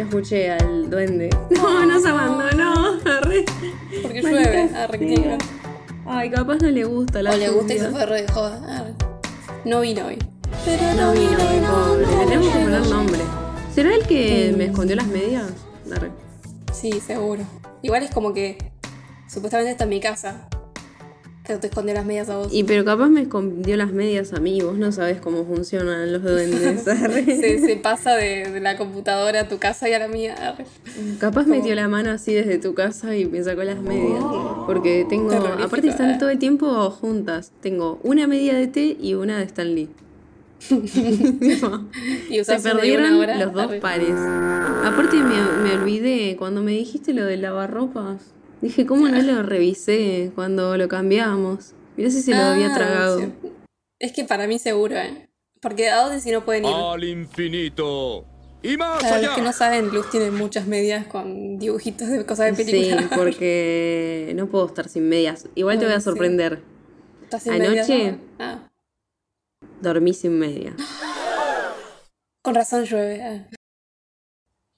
Lo escuché al duende. No, nos abandonó. Arre. Porque llueve. Arre, Ay, capaz no le gusta la O le gusta y se fue re de joda. Arre. No vino hoy. Pero No vino, mi pobre. Le tenemos que poner nombre. ¿Será el que me escondió las medias? Arre. Sí, seguro. Igual es como que supuestamente está en mi casa. Te escondió las medias a vos. Y pero capaz me escondió las medias a mí. Vos no sabés cómo funcionan los duendes. se, se pasa de, de la computadora a tu casa y a la mía. Capaz metió la mano así desde tu casa y me sacó las medias. Porque tengo. Aparte están eh. todo el tiempo juntas. Tengo una media de té y una de Stan Lee. Y Se perdieron los dos pares. Aparte me, me olvidé cuando me dijiste lo del lavarropas. Dije, ¿cómo no lo revisé cuando lo cambiamos? Mirá si se lo había Ah, tragado. sí. Es que para mí seguro, ¿eh? Porque a dónde si no pueden ir. Al infinito. Y más Claro, allá. los que no saben, Luz tiene muchas medias con dibujitos de cosas de Sí, película. porque no puedo estar sin medias. Igual te voy a sí. sorprender. ¿Estás sin Anoche- medias? Ah, Dormí sin medias. con razón llueve. ah.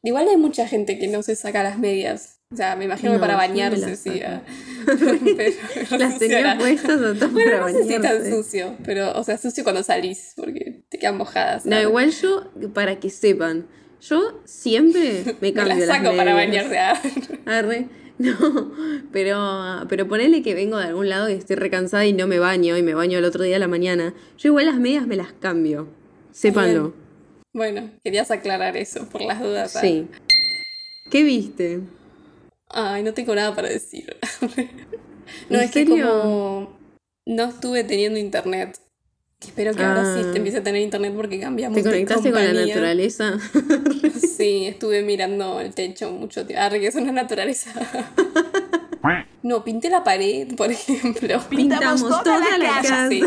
Igual hay mucha gente que no se saca las medias. O sea, me imagino que No, para me bañarse, las sí. ah. Pero Las tenía puestas hasta Bueno, para no sé si tan bañarse. sucio, pero, o sea, sucio cuando salís, porque te quedan mojadas. No, ¿sabes? igual yo, para que sepan, yo siempre me Me cambio las las saco para bañarse. ah. Arre. No, pero, pero ponele que vengo de algún lado y estoy recansada y no me baño y me baño el otro día a la mañana. Yo igual las medias me las cambio. Sépanlo. Bueno, querías aclarar eso por las dudas. ah. Sí. ¿Qué viste? Ay, no tengo nada para decir. no, ¿En es que como no estuve teniendo internet. que Espero que ahora sí Ah. te empiece a tener internet porque cambiamos ¿Te de conectaste con la naturaleza? Sí, estuve mirando el techo mucho tiempo. Ah, que eso no es naturaleza. No, pinté la pared, por ejemplo. Pintamos toda, la casa. Sí.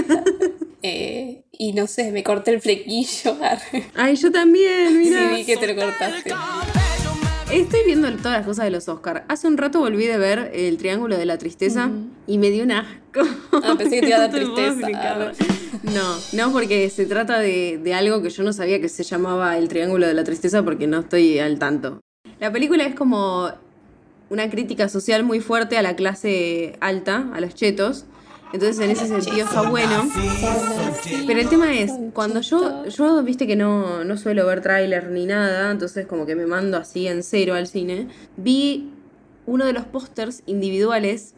Eh, y no sé, me corté el flequillo. Ay, yo también, Sí, mira. vi que te lo cortaste. Estoy viendo todas las cosas de los Oscars. Hace un rato volví de ver el Triángulo de la Tristeza y me dio un asco. Ah, pensé que te iba a dar tristeza. No, no, porque se trata de, de algo que yo no sabía que se llamaba el Triángulo de la Tristeza porque no estoy al tanto. La película es como una crítica social muy fuerte a la clase alta, a los chetos. Entonces en ese sentido está bueno. Pero el tema es, cuando yo, yo viste que no, no suelo ver tráiler ni nada, entonces como que me mando así en cero al cine, vi uno de los pósters individuales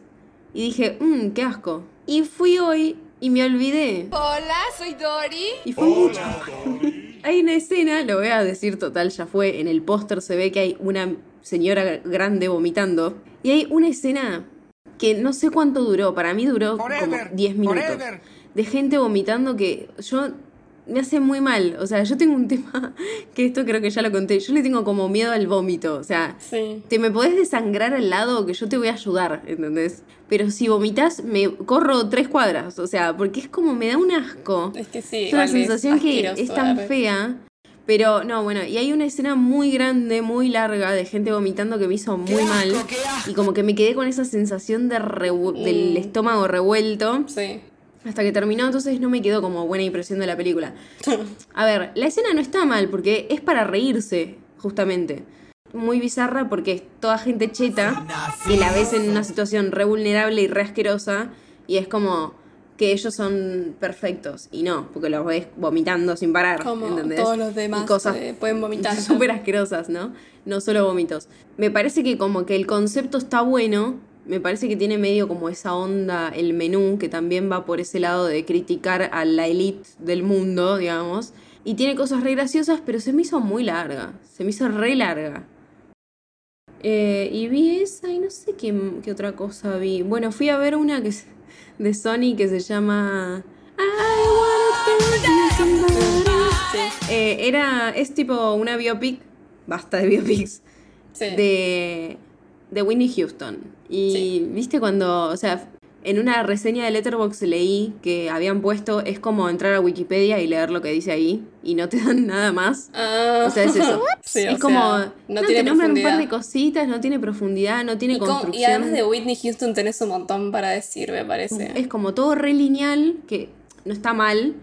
y dije, mmm, qué asco. Y fui hoy y me olvidé. Hola, soy Dori. Y fue mucho. Hay una escena, lo voy a decir total, ya fue, en el póster se ve que hay una señora grande vomitando. Y hay una escena que no sé cuánto duró, para mí duró como 10 minutos. De gente vomitando que yo me hace muy mal. O sea, yo tengo un tema que esto creo que ya lo conté. Yo le tengo como miedo al vómito. O sea, Sí. te me podés desangrar al lado que yo te voy a ayudar, ¿entendés? Pero si vomitas, me corro tres cuadras. O sea, porque es como me da un asco. Es que sí. Es una sensación que asqueroso, es tan fea. Pero no, bueno, y hay una escena muy grande, muy larga de gente vomitando que me hizo muy mal. Y como que me quedé con esa sensación de revu- del Mm. estómago revuelto Sí. hasta que terminó, entonces no me quedó como buena impresión de la película. A ver, la escena no está mal porque es para reírse, justamente. Muy bizarra porque es toda gente cheta que la ves en una situación re vulnerable y re asquerosa y es como que ellos son perfectos y no, porque los ves vomitando sin parar, Como ¿entendés? todos los demás y cosas eh, pueden vomitar. súper asquerosas, ¿no? No solo vómitos. Me parece que como que el concepto está bueno, me parece que tiene medio como esa onda el menú, que también va por ese lado de criticar a la elite del mundo, digamos. Y tiene cosas re graciosas, pero se me hizo muy larga. Se me hizo re larga. Eh, y vi esa y no sé qué, qué otra cosa vi. Bueno, fui a ver una que de Sony que se llama... I wanna. Eh, era, es tipo una biopic, basta de biopics, Sí. de, de Whitney Houston. Y Sí. viste cuando, o sea, en una reseña de Letterboxd leí que habían puesto, es como entrar a Wikipedia y leer lo que dice ahí y no te dan nada más. Ah. O sea, es eso. Sí, es como, sea, no, no te tiene nombran un par profundidad. de cositas, no tiene profundidad, no tiene Y, con- construcción. y además de Whitney Houston tenés un montón para decir, me parece. Es como todo re lineal, que no está mal.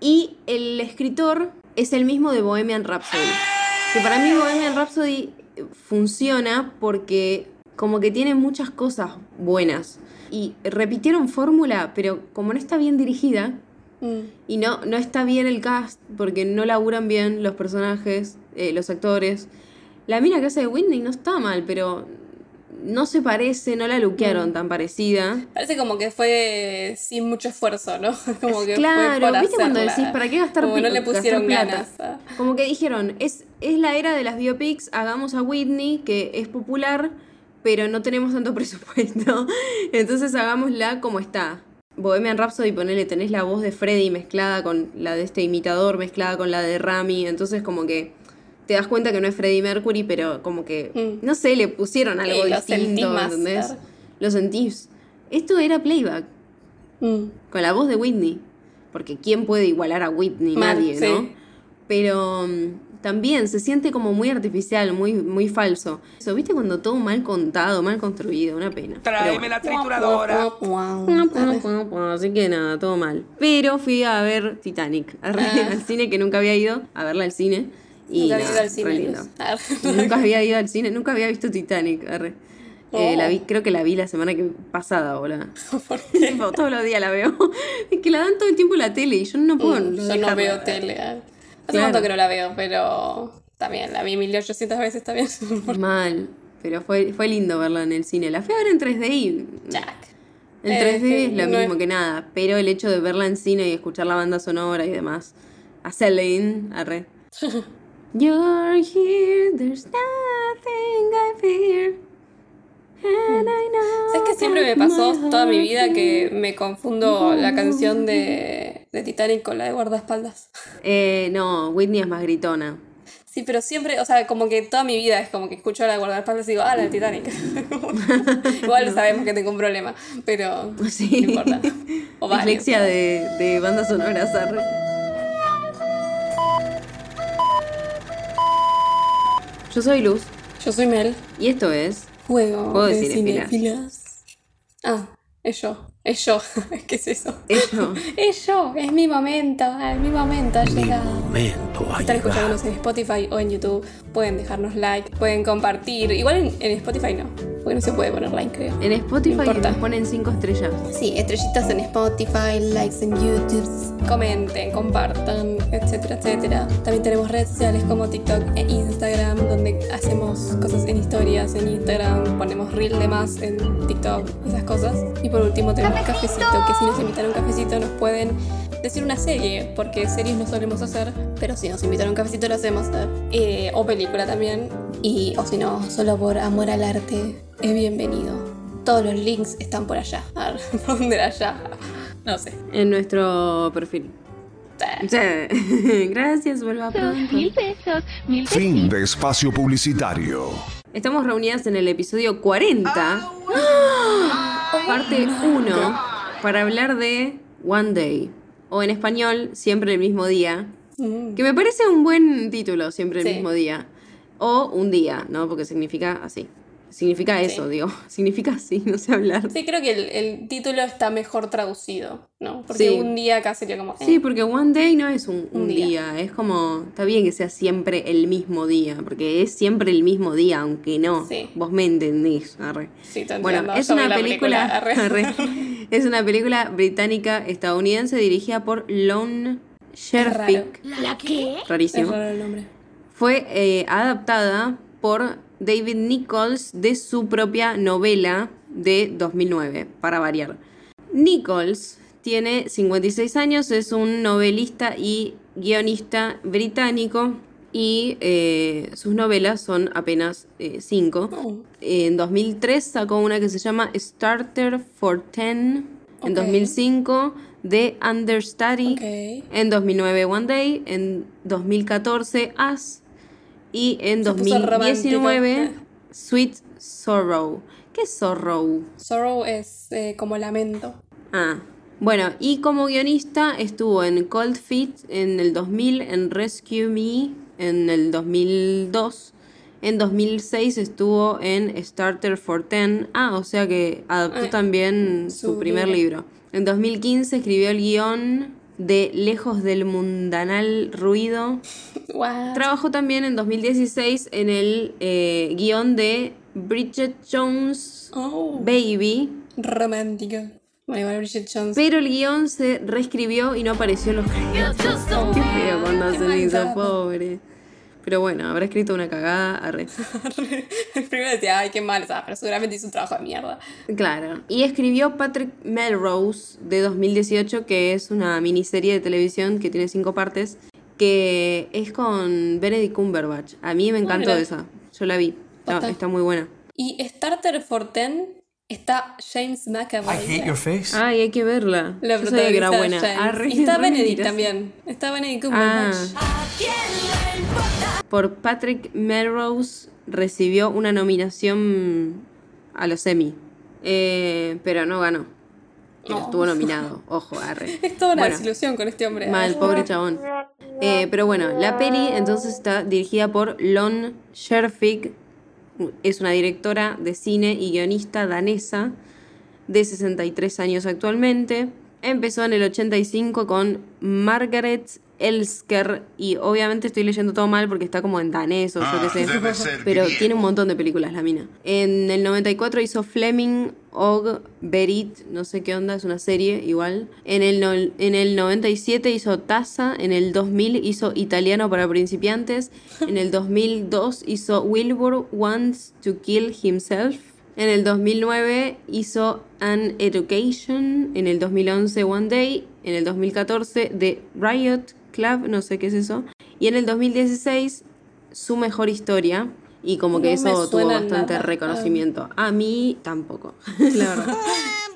Y el escritor es el mismo de Bohemian Rhapsody. Que para mí Bohemian Rhapsody funciona porque como que tiene muchas cosas buenas. Y repitieron fórmula, pero como no está bien dirigida Mm. y no, no está bien el cast, porque no laburan bien los personajes, eh, los actores. La mina que hace de Whitney no está mal, pero no se parece, no la luquearon tan parecida. Parece como que fue sin mucho esfuerzo, ¿no? Como que fue Claro, por ¿viste cuando decís, ¿para qué gastar Como no le pusieron plata? ganas. ah. Como que dijeron, es, es la era de las biopics, hagamos a Whitney, que es popular, pero no tenemos tanto presupuesto. Entonces hagámosla como está. Bohemian Rhapsody, ponele, tenés la voz de Freddie mezclada con la de este imitador, mezclada con la de Rami. Entonces como que te das cuenta que no es Freddie Mercury, pero como que, Mm. no sé, le pusieron algo lo sentís distinto, más, ¿entendés? Lo sentís. Esto era playback, Mm. con la voz de Whitney. Porque ¿quién puede igualar a Whitney? Mal, Nadie, sí. ¿no? Pero mm, también se siente como muy artificial, muy, muy falso. Eso, ¿viste cuando todo mal contado, mal construido? Una pena. Tráeme la trituradora. Así que nada, todo mal. Pero fui a ver Titanic arre, Ah. al cine, que nunca había ido a verla al cine. Y Nunca había ido al cine. Ah. Nunca había ido al cine, nunca había visto Titanic. arre. Eh, Oh. la vi, creo que la vi la semana que pasada, boludo. Todos los días la veo. Es que la dan todo el tiempo en la tele y yo no puedo. Mm, Yo no veo tele. Hace Claro. tanto que no la veo, pero también la vi 1800 veces también. Mal. Pero fue, fue lindo verla en el cine. La fui a ver en 3D y Jack. en Eh, 3D sí, es lo no mismo es- que nada. Pero el hecho de verla en cine y escuchar la banda sonora y demás. A Celine, arre. You're here, there's nothing I fear. And I know ¿Sabes que siempre me pasó toda mi vida que me confundo la canción de, de Titanic con la de guardaespaldas? Eh, no, Whitney es más gritona. Sí, pero siempre, o sea, como que toda mi vida es como que escucho la de guardaespaldas y digo, ah, la de Titanic. Igual sabemos que tengo un problema, pero Sí. no importa. O. Dislexia de, de bandas sonoras. Yo soy Luz Yo soy Mel. y esto es Juego, Juego de de cinéfilas. Ah, es yo. Es yo. ¿Qué es eso? Ello. Es yo. Es mi momento. Es mi momento. Ha llegado. Momento ha están escuchándonos en Spotify o en YouTube, pueden dejarnos like, pueden compartir. Igual en, en Spotify no, porque no se puede poner like, creo. En Spotify No nos ponen 5 estrellas. Sí, estrellitas en Spotify, likes en YouTube, comenten, compartan, etcétera, etcétera. También tenemos redes sociales como TikTok e Instagram, donde hacemos cosas en historias en Instagram, ponemos reel de más en TikTok, esas cosas. Y por último tenemos cafecito, que si nos invitan a un cafecito nos pueden decir una serie, porque series no solemos hacer, pero si nos invitan a un cafecito lo hacemos. Eh, o película también. Y, o si no, solo por amor al arte, es bienvenido. Todos los links están por allá. A ver, ¿por dónde era allá? No sé. En nuestro perfil. Sí. Gracias, vuelva pronto. Mil pesos, mil Fin de espacio publicitario. Estamos reunidas en el episodio 40, parte 1, para hablar de One Day. O en español, siempre el mismo día. Mm. Que me parece un buen título, siempre el Sí. mismo día. O un día, ¿no? Porque significa así. Significa eso, Sí. digo. Significa así, no sé hablar. Sí, creo que el, el título está mejor traducido, ¿no? Porque Sí. un día acá sería como. eh, Sí, porque One Day no es un, un Un día. día. es como, está bien que sea siempre el mismo día, porque es siempre el mismo día, aunque no. Sí. Vos me entendés. arre. Sí, te Bueno, es una la película, arre. arre. es una película británica estadounidense dirigida por Lon Sherfick. ¿La qué? Es Rarísimo. raro el nombre. Fue eh, adaptada por David Nichols de su propia novela de 2009, para variar. Nichols tiene 56 años, es un novelista y guionista británico y eh, sus novelas son apenas 5. Oh, En 2003 sacó una que se llama Starter for Ten. En Ok. 2005 The Understudy. En 2009 One Day. En 2014 Us. Y en Se puso 2019 romántico. Sweet Sorrow. ¿Qué es Sorrow? Sorrow es eh, como lamento. Ah. Bueno, y como guionista estuvo en Cold Feet en el 2000, en Rescue Me en el 2002. En 2006 estuvo en Starter for Ten. Ah, o sea que adaptó Ah, también su, su primer libro. libro. En 2015 escribió el guion de Lejos del mundanal ruido. What? Trabajó también en 2016 en el eh, guion de Bridget Jones Oh, Baby, romántico. Bueno, igual Bridget Jones. pero el guion se reescribió y no apareció en los créditos. Qué feo cuando eso, maldad. pobre. Pero bueno, habrá escrito una cagada. arre. Primero decía, ay, qué mal, o sea, pero seguramente hizo un trabajo de mierda. Claro. Y escribió Patrick Melrose de 2018, que es una miniserie de televisión que tiene cinco partes, que es con Benedict Cumberbatch. A mí me encantó esa. Yo la vi. Está, muy buena. Y Starter for Ten está James I McAvoy. hate your face. Ay, hay que verla. La Yo sabía que era buena. Arre, Y está Benedict también. Está Benedict Ah. Por Patrick Melrose recibió una nominación a los Emmy. Eh, pero no ganó. Pero estuvo nominado. Ojo, arre. Es toda una Bueno. desilusión con este hombre. Mal, pobre chabón. Eh, pero bueno, la peli entonces está dirigida por Lon Scherfig. Es una directora de cine y guionista danesa de 63 años actualmente. Empezó en el 85 con Margaret Elsker y obviamente estoy leyendo todo mal porque está como en danés o yo qué sé. debe ser Pero tiene un montón de películas la mina. En el 94 hizo Fleming Og Berit, no sé qué onda, es una serie igual. En el, no- en el 97 hizo Taza, en el 2000 hizo Italiano para principiantes, en el 2002 hizo Wilbur Wants to Kill Himself. En el 2009 hizo An Education, en el 2011 One Day, en el 2014 The Riot Club, no sé qué es eso, y en el 2016 Su Mejor Historia, y como que No eso tuvo bastante nada. reconocimiento. A mí tampoco, la verdad.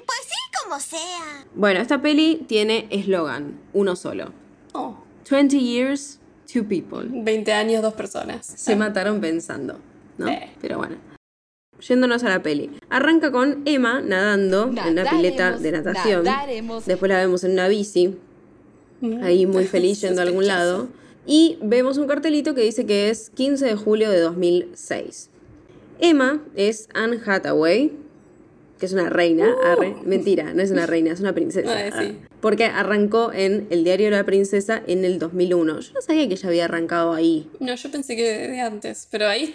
Pues sí, como sea. Bueno, esta peli tiene eslogan, uno solo. Oh, 20 years, two people. 20 años, dos personas. Se mataron pensando, ¿no? Sí. Pero bueno. Yéndonos a la peli. Arranca con Emma nadando en una pileta de natación. Después la vemos en una bici, Mm. Ahí muy feliz yendo a algún lado. Y vemos un cartelito que dice que es 15 de julio de 2006. Emma es Anne Hathaway, que es una reina. arre. Mentira, no es una reina, es una princesa. Uh. Sí. Porque arrancó en el diario de la princesa en el 2001. Yo no sabía que ella había arrancado ahí. No, yo pensé que de, antes, pero ahí,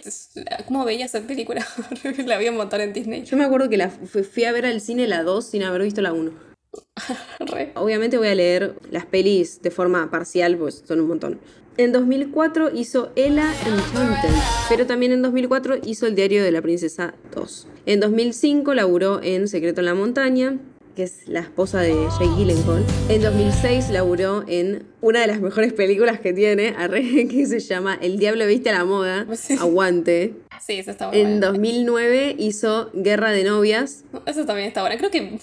¿cómo veías esa película? la a montar en Disney. Yo me acuerdo que la fu- fui a ver al cine la 2 sin haber visto la 1. Obviamente voy a leer las pelis de forma parcial, pues son un montón. En 2004 hizo Ella Enchanted, pero también en 2004 hizo El diario de la princesa 2. En 2005 laburó en Secreto en la montaña, que es la esposa de Jake Gyllenhaal. En 2006 laburó en una de las mejores películas que tiene, que se llama El diablo viste a la moda, Sí. aguante. Sí, esa está muy En buena. 2009 hizo Guerra de novias, Esa también está buena. Creo que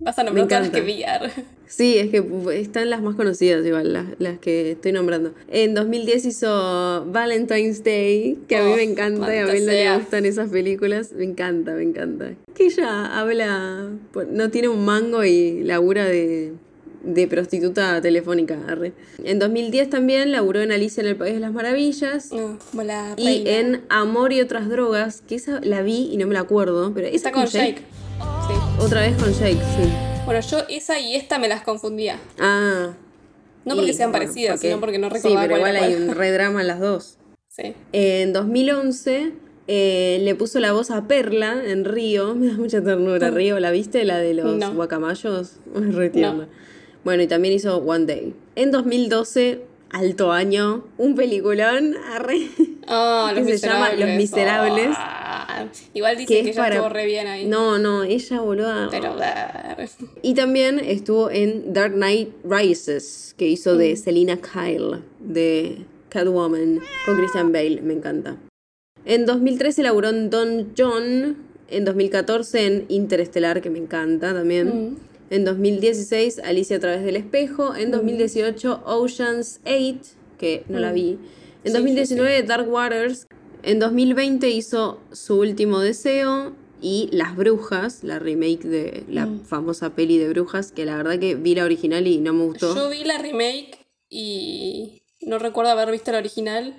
vas a Me nombrar todas las que arre. Sí, es que están las más conocidas igual, las, las que estoy nombrando. En 2010 hizo Valentine's Day, que a mí Oh, me encanta y a mí no sea. gustan esas películas. Me encanta, me encanta. Que ella habla, no tiene un mango y labura de, de prostituta telefónica. arre. En 2010 también laburó en Alicia en el País de las Maravillas. No, como la Y en Amor y otras drogas, que esa la vi y no me la acuerdo, pero esa Está con Jake. Otra vez con Jake, sí. Bueno, yo esa y esta me las confundía. Ah, No porque Y, sean bueno, parecidas, sino porque no Sí, recordaba pero cuál igual hay un redrama en las dos. Sí. En 2011 eh, le puso la voz a Perla en Río. Me da mucha ternura. Río, ¿la viste? La de los No. guacamayos. No. Bueno, y también hizo One Day. En 2012, alto año, un peliculón. arre, Ah, que se llama. Los Miserables. Ah, igual que dicen que, ella para- estuvo re bien ahí. No, no, ella boluda. Pero. Y también estuvo en Dark Knight Rises, que hizo Mm. de Selina Kyle, de Catwoman, con Christian Bale, me encanta. En 2013 laburó en Don John, en 2014 en Interestelar, que me encanta también. Mm. En 2016 Alicia a través del espejo, en 2018 Oceans 8, que no la vi. En Mm. Sí, 2019 Dark Waters. En 2020 hizo Su último deseo y Las Brujas, la remake de la Mm. famosa peli de Brujas, que la verdad que vi la original y no me gustó. Yo vi la remake y no recuerdo haber visto la original,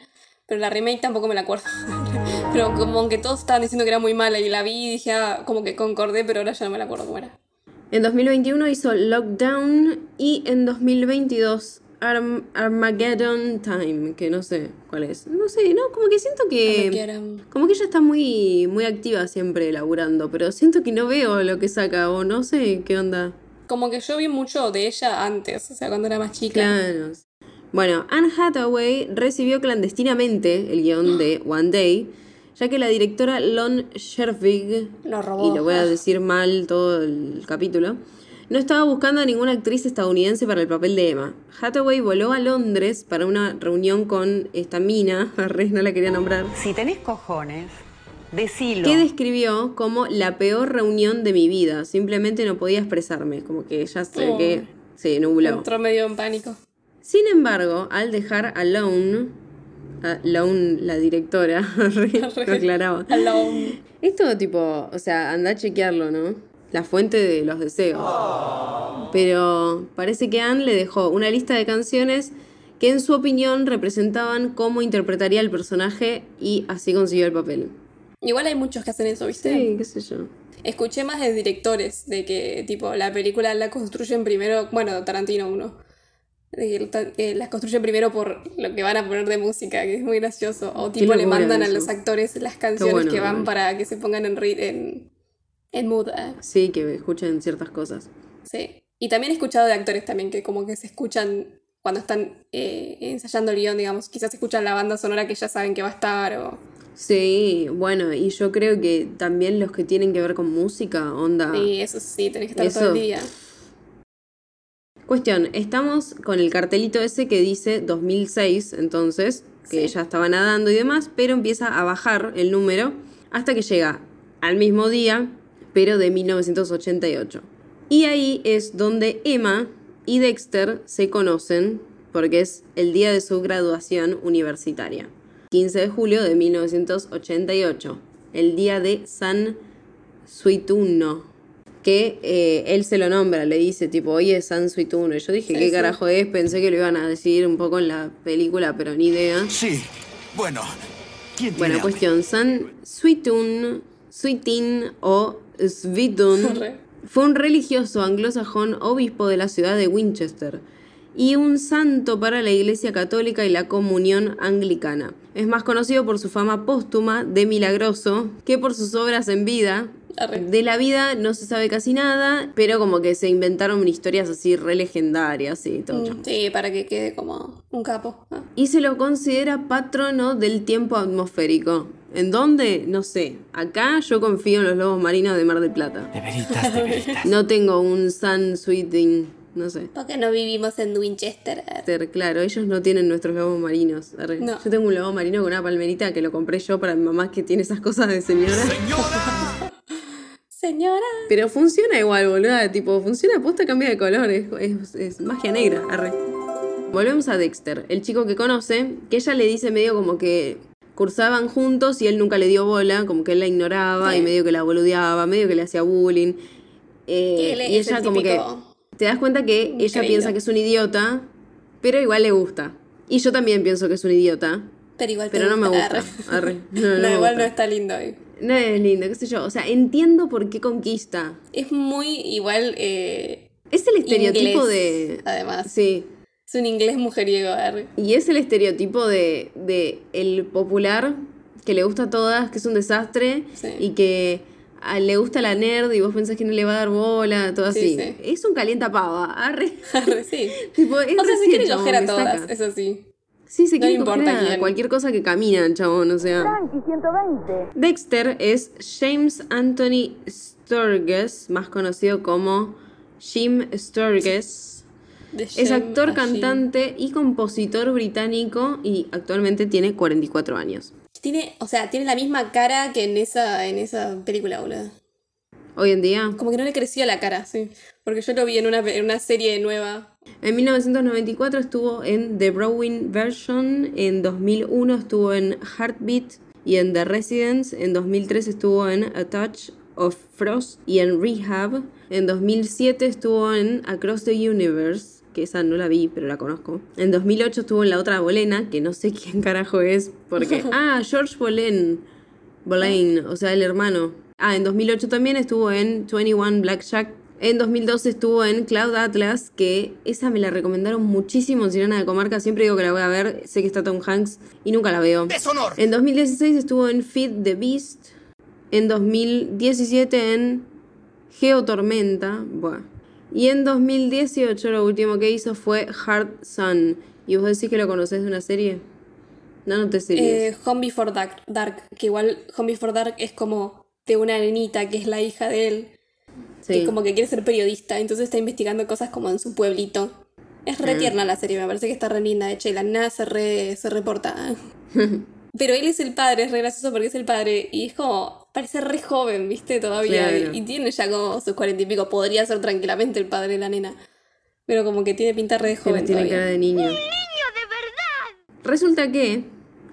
pero la remake tampoco me la acuerdo. pero como que todos estaban diciendo que era muy mala y la vi y dije, ah, como que concordé, pero ahora ya no me la acuerdo cómo era. En 2021 hizo Lockdown y en 2022 Arm- Armageddon Time, que no sé cuál es. No sé, no, como que siento que... Como que ella está muy, muy activa siempre laburando, pero siento que no veo lo que saca o no sé qué onda. Como que yo vi mucho de ella antes, o sea, cuando era más chica. Claro. Bueno, Anne Hathaway recibió clandestinamente el guion de One Day, ya que la directora Lon Scherfig, Lo robó. y lo voy a decir mal todo el capítulo, no estaba buscando a ninguna actriz estadounidense para el papel de Emma. Hathaway voló a Londres para una reunión con esta mina, arre, no la quería nombrar, Si tenés cojones, decilo. que describió como la peor reunión de mi vida. Simplemente no podía expresarme, como que ya sé Oh. que se nubló. Entró medio en pánico. Sin embargo, al dejar a Lone, a Lone, la directora, lo aclaraba. Alone. Esto tipo, o sea, anda a chequearlo, ¿no? La fuente de los deseos. Pero parece que Anne le dejó una lista de canciones que en su opinión representaban cómo interpretaría el personaje y así consiguió el papel. Igual hay muchos que hacen eso, ¿viste? Sí, qué sé yo. Escuché más de directores, de que tipo la película la construyen primero, bueno, Tarantino uno, de que ta- que las construyen primero por lo que van a poner de música, que es muy gracioso. O tipo le mandan a los actores las canciones bueno, que van para que se pongan en, en, en mood. eh. Sí, que escuchen ciertas cosas. Sí. Y también he escuchado de actores también que como que se escuchan cuando están eh, ensayando el guion, digamos, quizás escuchan la banda sonora que ya saben que va a estar o... Sí, bueno, y yo creo que también los que tienen que ver con música, onda. Y eso sí, tenés que estar todo el día. Cuestión, estamos con el cartelito ese que dice 2006, entonces, que Sí. ya estaba nadando y demás, pero empieza a bajar el número hasta que llega al mismo día, pero de 1988. Y ahí es donde Emma y Dexter se conocen, porque es el día de su graduación universitaria. 15 de julio de 1988, el día de San Suituno, que eh, él se lo nombra, le dice tipo, oye, es San Suituno. Y yo dije, ¿qué carajo es? Pensé que lo iban a decir un poco en la película, pero ni idea. Sí. Bueno. ¿Quién tiene Bueno, cuestión, San Suitun, Suitin o Svitun Re. fue un religioso anglosajón obispo de la ciudad de Winchester y un santo para la Iglesia Católica y la Comunión Anglicana. Es más conocido por su fama póstuma de milagroso que por sus obras en vida. Arre. De la vida no se sabe casi nada, pero como que se inventaron historias así re legendarias y todo. chamo. Sí, para que quede como un capo. Ah. Y se lo considera patrono del tiempo atmosférico. ¿En dónde? No sé. Acá yo confío en los lobos marinos de Mar del Plata. De veritas, de veritas. No tengo un Sun Sweeting, no sé. Porque no vivimos en Winchester. Ter- Claro, ellos no tienen nuestros lobos marinos. No. Yo tengo un lobo marino con una palmerita que lo compré yo para mi mamá que tiene esas cosas de señora. Señora. Pero funciona igual, boluda. Tipo, funciona posta, cambia de color. Es, es- es magia negra. Arre. Volvemos a Dexter, el chico que conoce, que ella le dice medio como que cursaban juntos y él nunca le dio bola, como que él la ignoraba Sí. y medio que la boludeaba, medio que le hacía bullying. Eh, él y ella el como que te das cuenta que ella piensa que es un idiota, pero igual le gusta. Y yo también pienso que es un idiota, Pero igual te pero no me gusta. Arre. Arre. No, No, no igual no está lindo. eh. No es lindo, qué sé yo. O sea, entiendo por qué conquista. Es muy igual. Eh, Es el estereotipo inglés, de... Además. Sí. Es un inglés mujeriego. arre. Y es el estereotipo de, de el popular que le gusta a todas, que es un desastre Sí. y que a- le gusta la nerd y vos pensás que no le va a dar bola, todo Sí, así. sí. Es un calienta pava, arre. Arre, sí. tipo, es O sea, se quiere coger a todas, eso sí. Sí, se no quiere le importa a quién. cualquier cosa que camina, chabón, o sea. Dexter es James Anthony Sturges, más conocido como Jim Sturges. Es actor, cantante y compositor británico y actualmente tiene 44 años. Tiene, o sea, tiene la misma cara que en esa, en esa película, boludo. Hoy en día, Como que no le crecía la cara, sí. Porque yo lo vi en una, en una serie nueva. En 1994 estuvo en The Browning Version, en 2001 estuvo en Heartbeat y en The Residence, en 2003 estuvo en A Touch of Frost y en Rehab, en 2007 estuvo en Across the Universe, que esa no la vi, pero la conozco. En 2008 estuvo en La Otra Bolena, que no sé quién carajo es, porque... Ah, George Bolen. Boleyn, o sea, el hermano. Ah, en 2008 también estuvo en 21 Blackjack En 2012 estuvo en Cloud Atlas, que esa me la recomendaron muchísimo en Sirena de Comarca. Siempre digo que la voy a ver. Sé que está Tom Hanks y nunca la veo. Deshonor. En 2016 estuvo en Feed the Beast. En 2017 en Geotormenta. Buah. Y en 2018 lo último que hizo fue Hard Sun. ¿Y vos decís que lo conocés de una serie? No, no te series. Eh, Home Before Dark, Dark, que igual Home Before Dark es como de una nenita que es la hija de él, sí. es como que quiere ser periodista, entonces está investigando cosas como en su pueblito. Es re tierna la serie, me parece que está re linda, de hecho, y la nena se, re, se reporta. Pero él es el padre, es re gracioso porque es el padre, y es como, parece re joven, viste, todavía, Claro. y, y tiene ya como sus cuarenta y pico, podría ser tranquilamente el padre de la nena. Pero como que tiene pinta re de Pero joven tiene todavía. cara de niño. ¡Un niño de verdad! Resulta que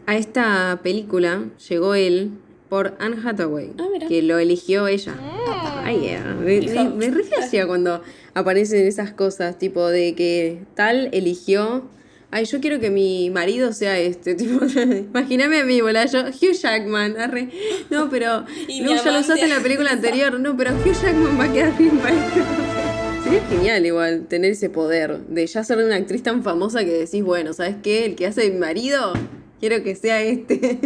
a esta película llegó él por Anne Hathaway, Ah, que lo eligió ella. Ay, yeah. Me, me, me re flashea cuando aparecen esas cosas, tipo de que tal eligió. Ay, yo quiero que mi marido sea este, tipo, imagíname a mí, bola, yo, Hugh Jackman, arre. No, pero, Y no, ya lo usaste en la película anterior, no, pero Hugh Jackman va a quedar bien para papel. Sería genial igual tener ese poder de ya ser una actriz tan famosa que decís, bueno, ¿sabes qué? El que hace mi marido, quiero que sea este.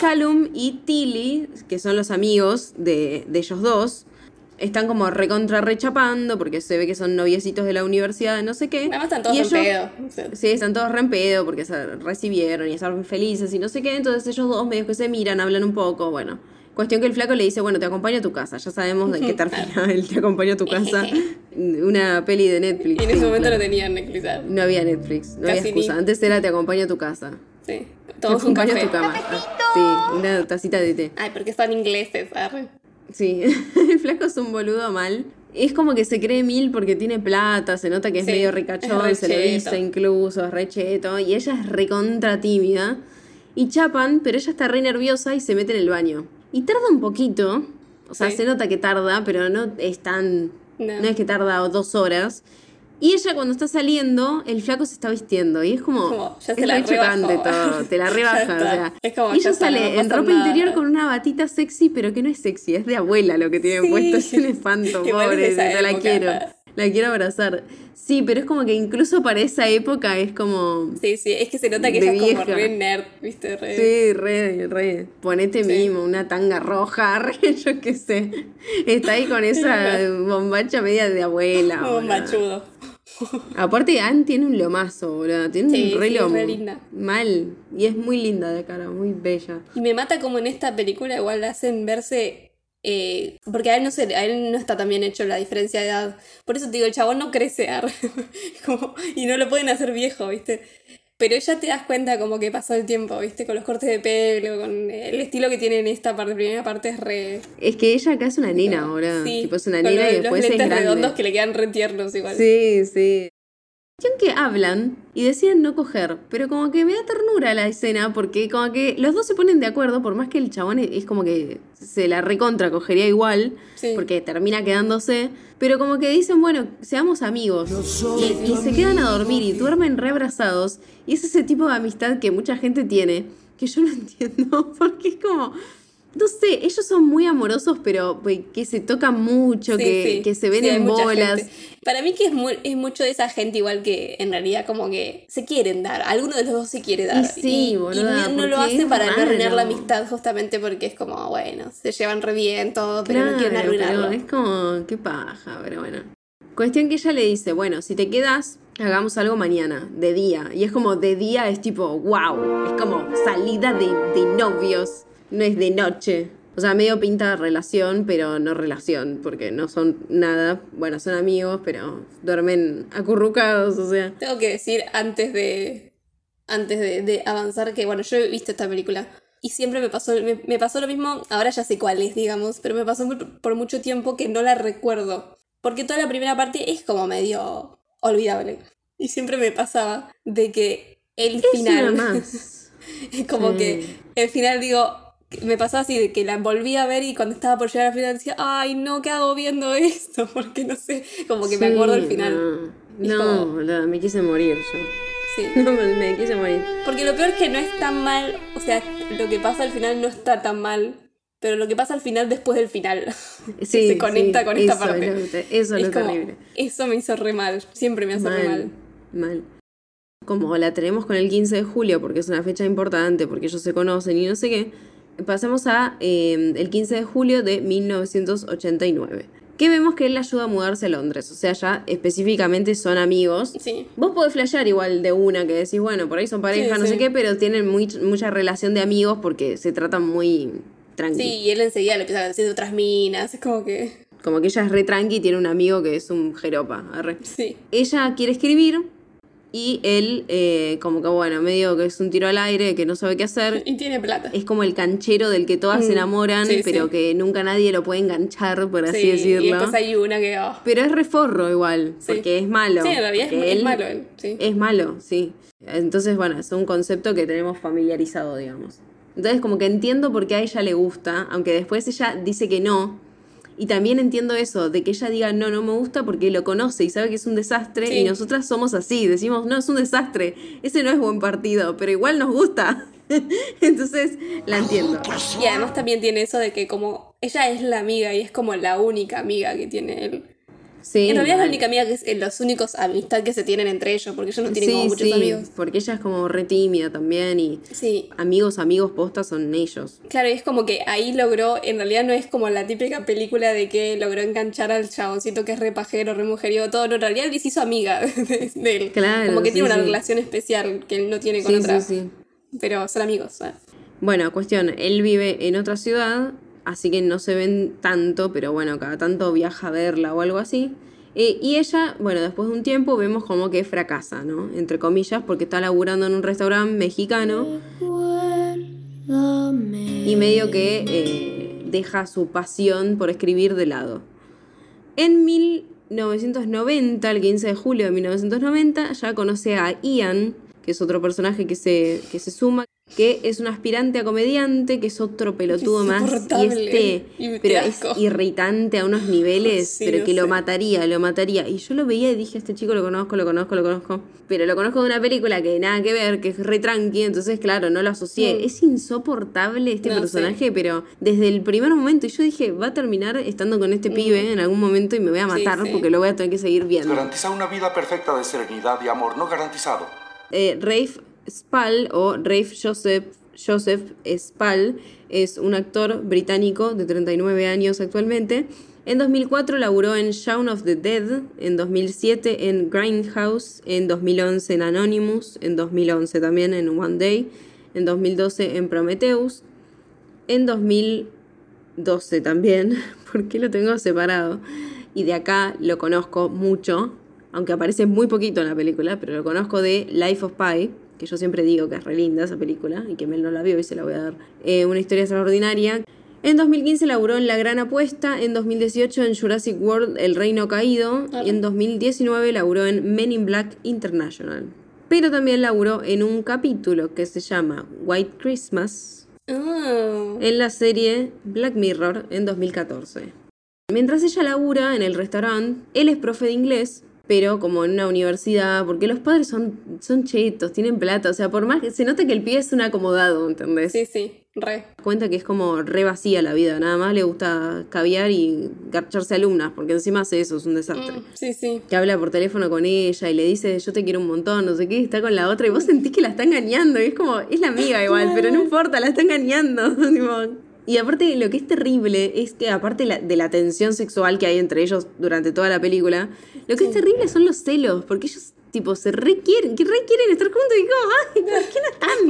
Callum y Tilly, que son los amigos de, de ellos dos, están como recontra rechapando porque se ve que son noviecitos de la universidad, no sé qué. Además están todos Y ellos- pedo. Sí, están todos re en pedo porque se recibieron y están felices y no sé qué. Entonces ellos dos medios que se miran, hablan un poco, bueno. Cuestión que el flaco le dice, bueno, te acompaño a tu casa. Ya sabemos de qué termina el te acompaño a tu casa. Una peli de Netflix. Y en ese sí, momento claro. no tenían Netflix. ¿sabes? No había Netflix, no había excusa. ni. Antes era te acompaño a tu casa. Sí. Te Todos un acompaño café. a tu cama. Ah, Sí, una tacita de té. Ay, porque están ingleses, arre. Sí, el flaco es un boludo mal. Es como que se cree mil porque tiene plata, se nota que es Sí, medio es ricachón, re se lo dice incluso, es re cheto, y ella es recontra tímida. Y chapan, pero ella está re nerviosa y se mete en el baño. Y tarda un poquito, o sea, Sí. se nota que tarda, pero no es tan... No. No, es que tarda dos horas. Y ella cuando está saliendo, el flaco se está vistiendo. Y es como... Como, ya se es la chocante todo, te la rebaja. o sea. Es como, y ella no sale en ropa nada. interior con una batita sexy, pero que no es sexy, es de abuela lo que tiene Sí. puesto. Es un espanto, pobre. yo la quiero. La quiero abrazar. Sí, pero es como que incluso para esa época es como. Sí, sí, es que se nota que es como re nerd, ¿viste? Re... Sí, re, re. Ponete Sí. mimo, una tanga roja, re, yo qué sé. Está ahí con esa bombacha media de abuela. Machudo. Aparte, Anne tiene un lomazo, boludo. Tiene Sí, un re sí, es re linda. Mal. Y es muy linda de cara, muy bella. Y me mata como en esta película igual le hacen verse. Eh, porque a él no se, a él no está tan bien hecho la diferencia de edad. Por eso te digo, el chabón no crece. Como- y no lo pueden hacer viejo, ¿viste? Pero ya te das cuenta como que pasó el tiempo, ¿viste? Con los cortes de pelo, con el estilo que tiene en esta parte, primera parte es re. Es que ella acá es una nena ahora. Sí, tipo, es una nena lo- y después los es lentes grande. redondos que le quedan re tiernos igual. Sí, sí. Cuestión que hablan y deciden no coger, pero como que me da ternura la escena porque como que los dos se ponen de acuerdo, por más que el chabón es como que se la recontra cogería igual, Sí. porque termina quedándose, pero como que dicen, bueno, seamos amigos. Y, y se quedan a dormir y duermen re abrazados. Y es ese tipo de amistad que mucha gente tiene, que yo no entiendo, porque es como... No sé, ellos son muy amorosos, pero pues, que se tocan mucho, Sí, que, sí. que se ven Sí, en bolas. Para mí que es, mu- es mucho de esa gente igual que en realidad como que se quieren dar. Alguno de los dos se quiere dar. Y sí, y, boluda, y no, lo hace para no arruinar la amistad justamente porque es como, bueno, se llevan re bien todo, pero no quieren Claro, arruinarlo. pero es como, qué paja, pero bueno. Cuestión que ella le dice, bueno, si te quedas, hagamos algo mañana, de día. Y es como, de día es tipo, wow, es como salida de, de novios, no es de noche. O sea, medio pinta relación, pero no relación, porque no son nada. Bueno, son amigos, pero duermen acurrucados, o sea. Tengo que decir antes de antes de, de avanzar que, bueno, yo he visto esta película y siempre me pasó, me, me pasó lo mismo, ahora ya sé cuál es, digamos, pero me pasó por, por mucho tiempo que no la recuerdo. Porque toda la primera parte es como medio olvidable. Y siempre me pasaba de que el Es final... una más. Es como que el final digo, me pasaba así de que la volví a ver y cuando estaba por llegar al final decía, ay no, ¿qué hago viendo esto? Porque no sé, como que me Sí, acuerdo el final. No, no como- me quise morir yo. Sí. No, me, me quise morir. Porque lo peor es que no es tan mal, o sea, lo que pasa al final no está tan mal, pero lo que pasa al final después del final. Sí, se conecta sí, con esta eso parte. es lo te- eso es lo como, terrible. Eso me hizo re mal. Siempre me hace re mal. Mal. Como la tenemos con el 15 de julio, porque es una fecha importante, porque ellos se conocen y no sé qué, pasamos a eh, el 15 de julio de 1989. Que vemos que él le ayuda a mudarse a Londres. O sea, ya específicamente son amigos. Sí. Vos podés flashear igual de una que decís, bueno, por ahí son pareja, Sí, no sé qué, pero tienen muy, mucha relación de amigos porque se tratan muy tranqui. Sí, y él enseguida le empieza a decir de otras minas. Es como que. Como que ella es re tranqui y tiene un amigo que es un jeropa. arre. Sí. ella quiere escribir y él, eh, como que bueno, medio que es un tiro al aire, que no sabe qué hacer. Y tiene plata. Es como el canchero del que todas se Mm, enamoran, sí, pero sí. que nunca nadie lo puede enganchar, por así Sí, decirlo. Y después hay una que. oh, Pero es reforro igual, Sí. porque es malo. Sí, en realidad es, es malo él. Sí. Es malo, sí. Entonces, bueno, es un concepto que tenemos familiarizado, digamos. Entonces, como que entiendo por qué a ella le gusta, aunque después ella dice que no. Y también entiendo eso, de que ella diga no, no me gusta porque lo conoce y sabe que es un desastre. Sí. Y nosotras somos así, decimos, no, es un desastre, ese no es buen partido, pero igual nos gusta. Entonces, la entiendo. Y además también tiene eso de que como ella es la amiga y es como la única amiga que tiene él. Sí, en realidad es la única amiga que es eh, los únicos amistad que se tienen entre ellos, porque ellos no tienen Sí, como muchos sí, amigos. porque ella es como re tímida también y Sí. amigos, amigos postas son ellos. Claro, y es como que ahí logró, en realidad no es como la típica película de que logró enganchar al chaboncito que es re pajero, re mujeriego, todo, no, en realidad él se hizo amiga de, de él. Claro, Como que tiene una relación especial que él no tiene con otra. sí, sí. Pero son amigos. ¿eh? Bueno, cuestión, él vive en otra ciudad, así que no se ven tanto, pero bueno, cada tanto viaja a verla o algo así. Eh, y ella, bueno, después de un tiempo vemos como que fracasa, ¿no? Entre comillas, porque está laburando en un restaurante mexicano y medio que eh, deja su pasión por escribir de lado. En 1990, el 15 de julio de 1990, ya conoce a Ian, que es otro personaje que se, que se suma, que es un aspirante a comediante, que es otro pelotudo más y este, Y pero es irritante a unos niveles, Sí, pero que lo sé. mataría, lo mataría. Y yo lo veía y dije, este chico lo conozco, lo conozco, lo conozco. Pero lo conozco de una película que nada que ver, que es re tranqui, entonces claro, no lo asocié. Mm. Es insoportable este No, personaje, pero desde el primer momento, y yo dije, va a terminar estando con este pibe en algún momento y me voy a Mm. Sí, matar sí. porque lo voy a tener que seguir viendo. Garantiza una vida perfecta de serenidad y amor no garantizado. Eh, Rafe Spall o Rafe Joseph, Joseph Spall es un actor británico de 39 años actualmente. En 2004 laburó en Shaun of the Dead, en 2007 en Grindhouse, en 2011 en Anonymous, en 2011 también en One Day, en 2012 en Prometheus, en 2012 también, porque lo tengo separado. Y de acá lo conozco mucho, aunque aparece muy poquito en la película, pero lo conozco de Life of Pi, que yo siempre digo que es re linda esa película y que Mel no la vio y se la voy a dar. Eh, una historia extraordinaria. En 2015 laburó en La Gran Apuesta, en 2018 en Jurassic World El Reino Caído y en 2019 laburó en Men in Black International. Pero también laburó en un capítulo que se llama White Christmas, Ah, en la serie Black Mirror en 2014. Mientras ella labura en el restaurante, él es profe de inglés, pero como en una universidad, porque los padres son, son chetos, tienen plata, o sea, por más que se nota que el pibe es un acomodado, ¿entendés? sí, sí, re. Cuenta que es como re vacía la vida, nada más le gusta caviar y garcharse alumnas, porque encima hace eso, es un desastre. Mm, sí, sí. Que habla por teléfono con ella y le dice, yo te quiero un montón, no sé qué, y está con la otra, y vos sentís que la está engañando, y es como, es la amiga igual, pero no importa, la está engañando. y aparte, lo que es terrible es que, aparte la- de la tensión sexual que hay entre ellos durante toda la película, lo que es terrible son los celos, porque ellos, tipo, se requieren, que requieren estar juntos y como, ay, ¿por qué no están?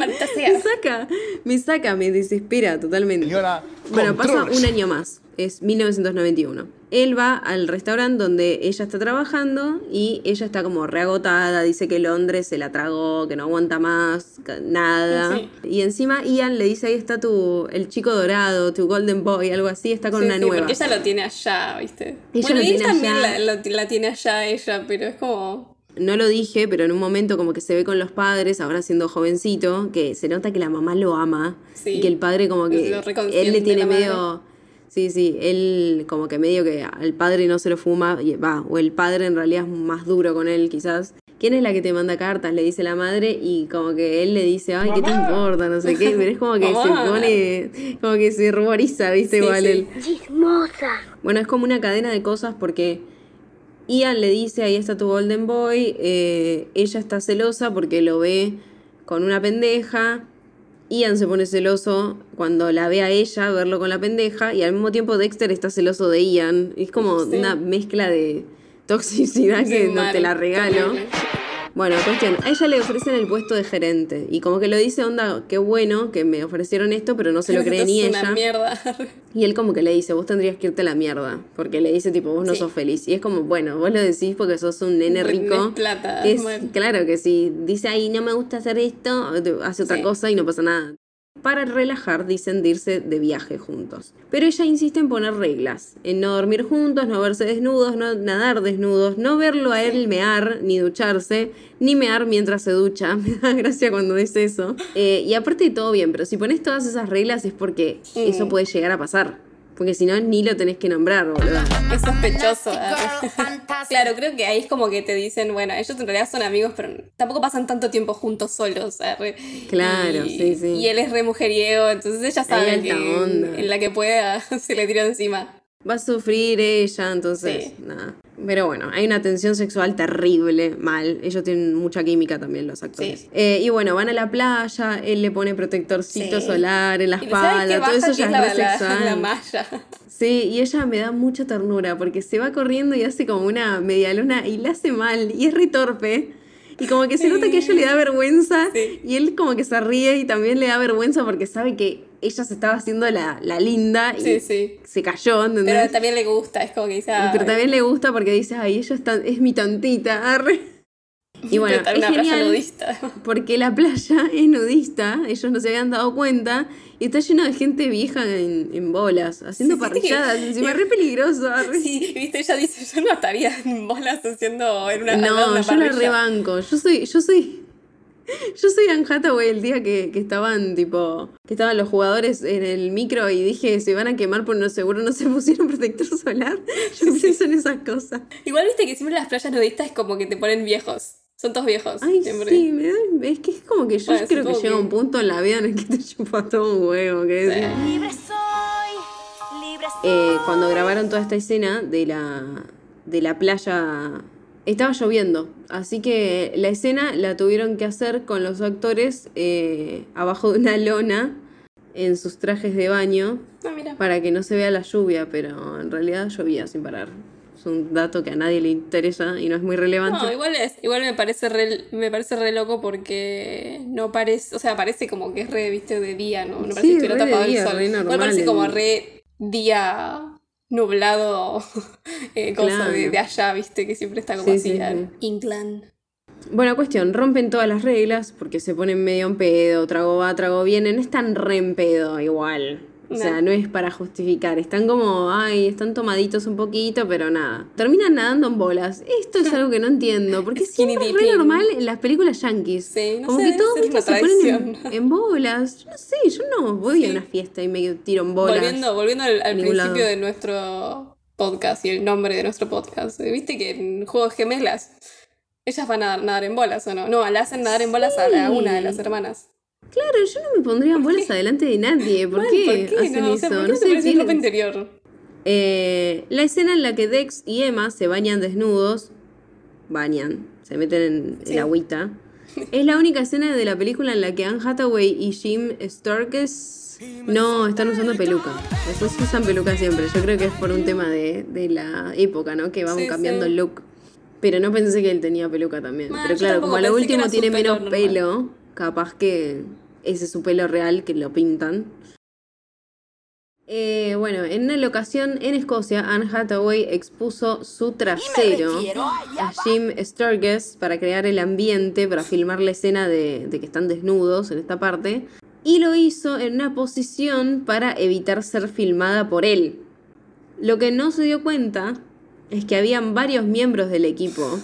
Me saca, me saca, me desespera totalmente. Señora, Bueno, pasa un año más, es 1991. Él va al restaurante donde ella está trabajando y ella está como reagotada, dice que Londres se la tragó, que no aguanta más, nada. Sí. Y encima Ian le dice, ahí está tu, el chico dorado, tu golden boy, algo así, está con Sí, una sí, nueva. porque ella lo tiene allá, ¿viste? Ella bueno, lo y él tiene también la, tiene allá ella, pero es como... No lo dije, pero en un momento como que se ve con los padres, ahora siendo jovencito, que se nota que la mamá lo ama Sí. y que el padre como que él le tiene medio madre. Sí, sí, él como que medio que al padre no se lo fuma, y va, o el padre en realidad es más duro con él quizás. ¿quién es la que te manda cartas? Le dice la madre y como que él le dice, ay, ¿qué te importa? No sé qué, pero es como que se pone, como que se ruboriza, ¿viste? Sí, Igual sí. él. Bueno, es como una cadena de cosas porque Ian le dice, ahí está tu Golden Boy, eh, ella está celosa porque lo ve con una pendeja, Ian se pone celoso cuando la ve a ella verlo con la pendeja y al mismo tiempo Dexter está celoso de Ian. Es como Sí. una mezcla de toxicidad que no te la regalo. Bueno, cuestión, a ella le ofrecen el puesto de gerente y como que lo dice onda, qué bueno que me ofrecieron esto, pero no se lo cree ni ella. una mierda. Y él como que le dice, vos tendrías que irte a la mierda, porque le dice tipo, vos no Sí. sos feliz. Y es como, bueno, vos lo decís porque sos un nene rico. plata, es, claro que si dice, ay, no me gusta hacer esto, hace otra Sí. cosa y no pasa nada. Para relajar, dicen de irse de viaje juntos. Pero ella insiste en poner reglas, en no dormir juntos, no verse desnudos, no nadar desnudos, no verlo a él mear, ni ducharse, ni mear mientras se ducha. Me da gracia cuando dice eso. Eh, y aparte de todo bien, pero si pones todas esas reglas es porque eso puede llegar a pasar. Porque si no, ni lo tenés que nombrar, boludo. Es sospechoso. arre. claro, creo que ahí es como que te dicen, bueno, ellos en realidad son amigos, pero tampoco pasan tanto tiempo juntos solos. Claro, Y- sí, sí. Y él es re mujeriego, entonces ella sabe que onda. en la que pueda se le tira encima. Va a sufrir ella, entonces, Sí. nada. Pero bueno, hay una tensión sexual terrible, mal. Ellos tienen mucha química también, los actores. Sí. Eh, y bueno, van a la playa, él le pone protectorcito Sí. solar en la espalda, todo eso ya es la, re sexual. la malla. Sí, y ella me da mucha ternura porque se va corriendo y hace como una media luna y la hace mal y es re torpe. Y como que se nota que a ella le da vergüenza y él como que se ríe y también le da vergüenza porque sabe que ella se estaba haciendo la, la linda y Sí, sí. se cayó, ¿entendés? Pero también le gusta, es como que dice. Pero también le gusta porque dice, ay, ella es, tan- es mi tontita, arre. Y bueno, es una playa nudista. porque la playa es nudista, ellos no se habían dado cuenta, y está lleno de gente vieja en, en bolas, haciendo Sí, viste que- parrilladas, encima re peligroso, arre. Sí, viste, ella dice, yo no estaría en bolas haciendo en una No, una yo la parrilla". rebanco. Yo soy, yo soy. Yo soy Anne Hathaway el día que, que estaban, tipo, que estaban los jugadores en el micro y dije, se van a quemar por no seguro no se pusieron protector solar. Yo pienso en esas cosas. Igual viste que siempre las playas nudistas es como que te ponen viejos. Son todos viejos. Ay, siempre. sí, me da, es que es como que yo Bueno, creo que llega un punto en la vida en el que te chupa todo un huevo, que. Libre soy, libre soy. Eh, cuando grabaron toda esta escena de la, de la playa, estaba lloviendo. Así que la escena la tuvieron que hacer con los actores eh, abajo de una lona en sus trajes de baño Ah, para que no se vea la lluvia, pero en realidad llovía sin parar. Es un dato que a nadie le interesa y no es muy relevante. No, igual, es, igual me parece re, me parece re loco porque no parece, o sea, parece como que es re, viste, de día, ¿no? No parece Sí, que estuviera tapado el sol. normal parece como re día nublado, eh, cosa Claro. de, de allá, viste, que siempre está como Sí, así. sí, sí. Inclán. Bueno, cuestión, rompen todas las reglas porque se ponen medio en pedo, trago va, trago viene, no están re en pedo igual. O No. sea, no es para justificar, están como, ay, están tomaditos un poquito, pero nada. Terminan nadando en bolas. Esto es algo que no entiendo, porque siempre es re normal en las películas yankees. Sí, no como sé, que todos se ponen en, bolas. Yo no sé, yo no voy a una fiesta y me tiro en bolas. Volviendo, volviendo al, al principio lado. de nuestro podcast y el nombre de nuestro podcast. eh, Viste que en Juegos Gemelas ellas van a nadar, en bolas, ¿o no? No, la hacen nadar en bolas a, a una de las hermanas. Claro, yo no me pondría en bolas adelante de nadie. ¿Por qué, hacen no? O eso? sea, ¿por qué no sé, ropa interior? Eh, la escena en la que Dex y Emma se bañan desnudos, bañan, se meten en Sí. el agüita, es la única escena de la película en la que Anne Hathaway y Jim Sturgess no están usando peluca. Después usan peluca siempre. Yo creo que es por un tema de, de la época, ¿no? Que vamos Sí, cambiando sí. el look. Pero no pensé que él tenía peluca también. Pero claro, como a lo último tiene menos normal. pelo, capaz que ese es su pelo real que lo pintan. Eh, bueno, en una locación en Escocia, Anne Hathaway expuso su trasero a Jim Sturgess para crear el ambiente, para filmar la escena de, de que están desnudos en esta parte. Y lo hizo en una posición para evitar ser filmada por él. Lo que no se dio cuenta es que habían varios miembros del equipo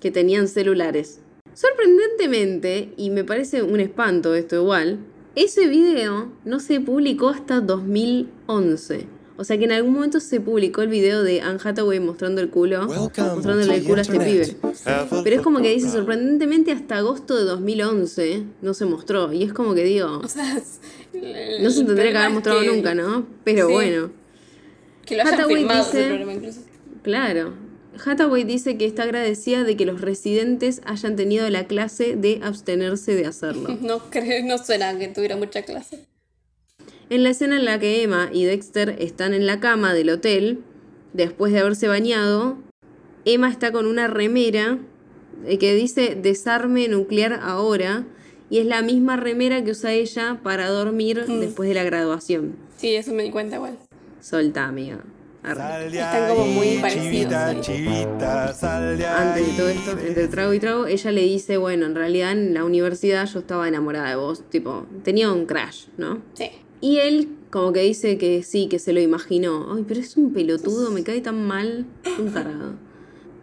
que tenían celulares. Sorprendentemente, y me parece un espanto esto igual, ese video no se publicó hasta 2011. O sea que en algún momento se publicó el video de Anne Hathaway mostrando el culo, mostrándole el culo a este pibe. Pero es como que dice, sorprendentemente hasta agosto de 2011 no se mostró. Y es como que digo, O sea, no se tendría que haber mostrado que- nunca, ¿no? Pero Sí. bueno, Que lo hayan Hathaway dice- incluso. claro. Hathaway dice que está agradecida de que los residentes hayan tenido la clase de abstenerse de hacerlo. No creo, no suena que tuviera mucha clase. En la escena en la que Emma y Dexter están en la cama del hotel, después de haberse bañado, Emma está con una remera eh, que dice desarme nuclear ahora, y es la misma remera que usa ella para dormir después de la graduación. Sí, eso me di cuenta igual. Solta, amiga. Están como muy parecidos. sí. Antes de todo esto, entre trago y trago, ella le dice, bueno, en realidad en la universidad yo estaba enamorada de vos, tipo, tenía un crash, ¿no? Sí. Y él como que dice que sí, que se lo imaginó. Ay, pero es un pelotudo, me cae tan mal. Un tarado.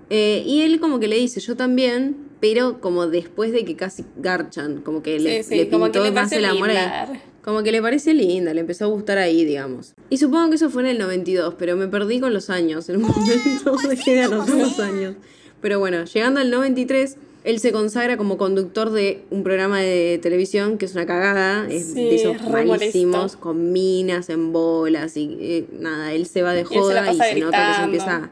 Eh, y él como que le dice, yo también, pero como después de que casi garchan, como que le, Sí, sí, le como pintó que le más el amor ahí. Como que le parece linda, le empezó a gustar ahí, digamos. Y supongo que eso fue en el 92, pero me perdí con los años. En un momento dejé de anotar los años. Pero bueno, llegando al 93, él se consagra como conductor de un programa de televisión que es una cagada, es Sí, de esos es malísimos, molesto. con minas en bolas y eh, nada, él se va de Y se joda y se nota que se empieza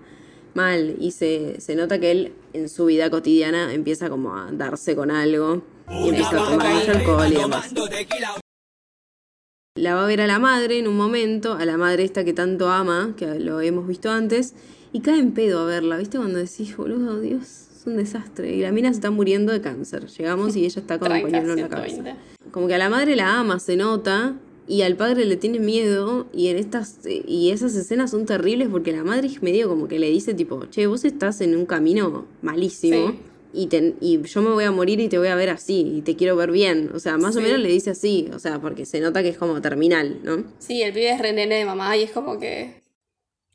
mal y se, se nota que él en su vida cotidiana empieza como a darse con algo y empieza a tomar mucho alcohol y demás. La va a ver a la madre en un momento, a la madre esta que tanto ama, que lo hemos visto antes, y cae en pedo a verla, ¿viste? Cuando decís, boludo, Dios, es un desastre. Y la mina se está muriendo de cáncer. Llegamos y ella está con un Tranca, pañuelo en la 120. cabeza. Como que a la madre la ama, se nota, y al padre le tiene miedo, y en estas, y esas escenas son terribles porque la madre es medio como que le dice tipo, che, vos estás en un camino malísimo. Sí. Y, te- y yo me voy a morir y te voy a ver así, y te quiero ver bien. O sea, más o Sí. menos le dice así, o sea, porque se nota que es como terminal, ¿no? Sí, el pibe es re nene de mamá y es como que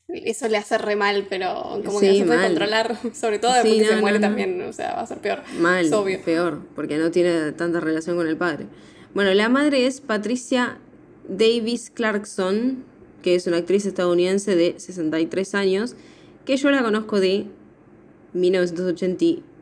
eso le hace re mal, pero como Sí, que no se puede mal. controlar. Sobre todo Sí, después que no, se muere no, también, o sea, va a ser peor. Mal, Es obvio. peor, porque no tiene tanta relación con el padre. Bueno, la madre es Patricia Davis Clarkson, que es una actriz estadounidense de 63 años, que yo la conozco de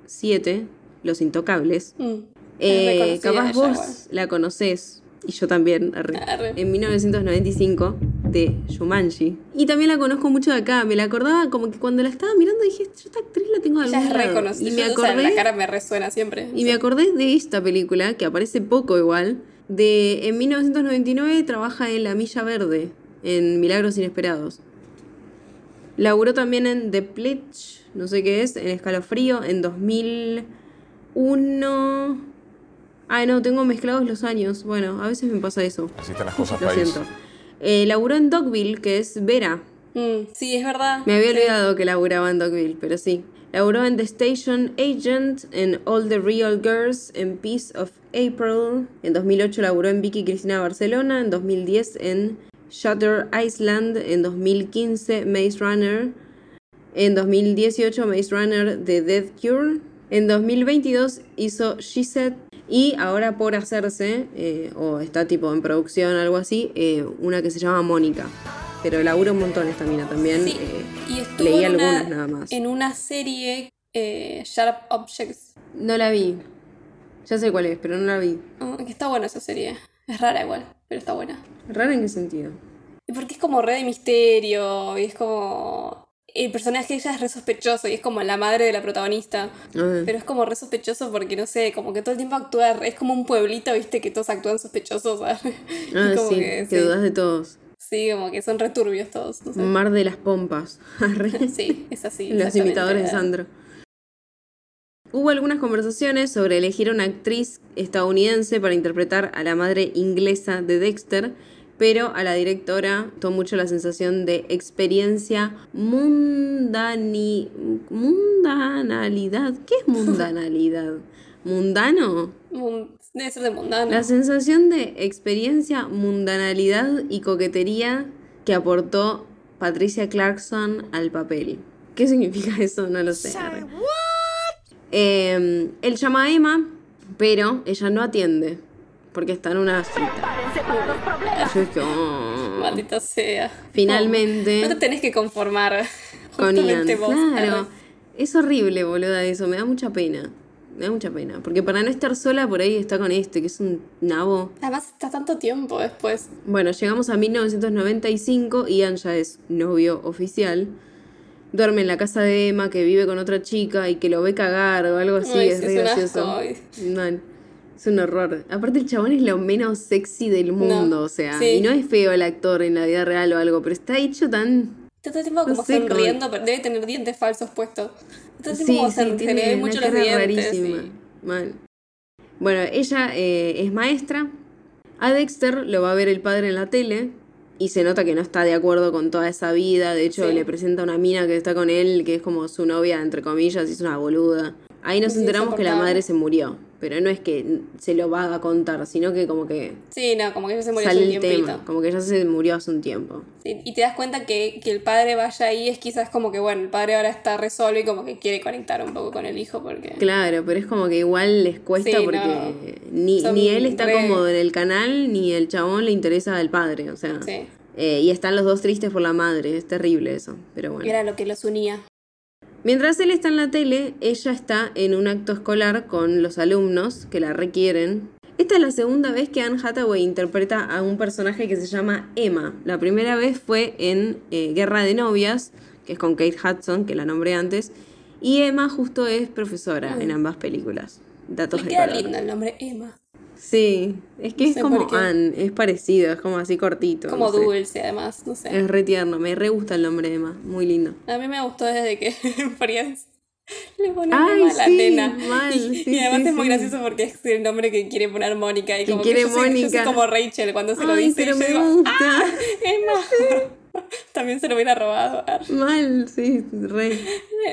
1987, Los Intocables. Mm. Eh, capaz vos igual. la conocés, y yo también, arre, Arre. en 1995, de Shumanji. Y también la conozco mucho de acá, me la acordaba como que cuando la estaba mirando dije, yo esta actriz la tengo de algún es lado". reconocida. Y me o sea, acordé... la cara me resuena siempre. Y me acordé de esta película, que aparece poco igual, de en 1999 trabaja en La Milla Verde, en Milagros Inesperados. Laburó también en The Pledge, no sé qué es, en Escalofrío, en 2001... Ay, no, tengo mezclados los años. Bueno, a veces me pasa eso. Así están las cosas, Lo país. siento. Eh, laburó en Dogville, que es Vera. Mm, sí, es verdad. Me había Sí. olvidado que laburaba en Dogville, pero sí. Laburó en The Station Agent, en All the Real Girls, en Peace of April. En 2008 laburó en Vicky Cristina Barcelona. En 2010 en Shutter Island. En 2015 Maze Runner. En 2018 Maze Runner The Death Cure. En 2022 hizo She Said. Y ahora por hacerse, eh, o está tipo en producción, algo así, eh, una que se llama Mónica. Pero labura un montón esta mina también. Sí, eh, y estuvo leí en una- algunas nada más. En una serie, Sharp Objects. No la vi. Ya sé cuál es, pero no la vi. Que está buena esa serie. Es rara igual, pero está buena. ¿Rara en qué sentido? Y porque es como re de misterio, y es como... El personaje de ella es re sospechoso, y es como la madre de la protagonista. Pero es como re sospechoso porque, no sé, como que todo el tiempo actúa... Es como un pueblito, viste, que todos actúan sospechosos, ah, como sí, que, sí. dudas de todos. Sí, como que son returbios todos, no sé. Mar de las Pompas. Sí, es así. Los imitadores de Sandro. Hubo algunas conversaciones sobre elegir una actriz estadounidense para interpretar a la madre inglesa de Dexter, pero a la directora tomó mucho la sensación de experiencia mundani, mundanalidad. ¿Qué es mundanalidad? ¿Mundano? Mun- Debe ser de mundano. La sensación de experiencia, mundanalidad y coquetería que aportó Patricia Clarkson al papel. ¿Qué significa eso? No lo sé. Eh, él llama a Emma, pero ella no atiende. Porque está en una cita. Yo es que, oh. Maldita sea. Finalmente. No te tenés que conformar. con Ian. vos. Claro. Es horrible, boluda, eso. Me da mucha pena. Me da mucha pena. Porque para no estar sola, por ahí está con este, que es un nabo. Además está tanto tiempo después. Bueno, llegamos a 1995. Ian ya es novio oficial. Duerme en la casa de Emma, que vive con otra chica y que lo ve cagar o algo así. Ay, es es gracioso. Es un horror. Aparte, el chabón es lo menos sexy del mundo. o sea, sí. y no es feo el actor en la vida real o algo, pero está hecho tan. Está todo el tiempo como sé, sonriendo, pero debe tener dientes falsos puestos. Está todo el Sí, tiempo como sí, tiene una mucho los dientes. rarísima. Mal. Bueno, ella eh, es maestra. A Dexter lo va a ver el padre en la tele. Y se nota que no está de acuerdo con toda esa vida. De hecho, Sí. le presenta una mina que está con él, que es como su novia, entre comillas, y es una boluda. Ahí nos enteramos que la madre se murió. Pero no es que se lo va a contar, sino que como que Sí, no, como que ya se murió hace un tema. Como que ya se murió hace un tiempo. Sí, y te das cuenta que, que el padre vaya ahí es quizás como que, bueno, el padre ahora está resuelto y como que quiere conectar un poco con el hijo porque... Claro, pero es como que igual les cuesta Sí, porque no. ni, Son ni él está re- cómodo en el canal, ni el chabón le interesa al padre, o sea. Sí, eh, y están los dos tristes por la madre, es terrible eso, pero bueno. era lo que los unía. Mientras él está en la tele, ella está en un acto escolar con los alumnos que la requieren. Esta es la segunda vez que Anne Hathaway interpreta a un personaje que se llama Emma. La primera vez fue en eh, Guerra de Novias, que es con Kate Hudson, que la nombré antes. Y Emma justo es profesora en ambas películas. Datos de queda lindo el nombre Emma. Sí, es que No es como. Anne, es parecido, es como así cortito. Como no sé. dulce además, no sé. Es re tierno, me re gusta el nombre de Emma, muy lindo. A mí me gustó desde que Friends le pone Ay, a la sí, nena. mal, y, sí, y además sí, es muy gracioso porque es el nombre que quiere poner Mónica. Y Que como quiere que yo soy, yo soy Mónica. como Rachel cuando se lo Ay, dice. pero y yo me digo, gusta. "Ah, Emma. También se lo hubiera robado. Mal, sí, re.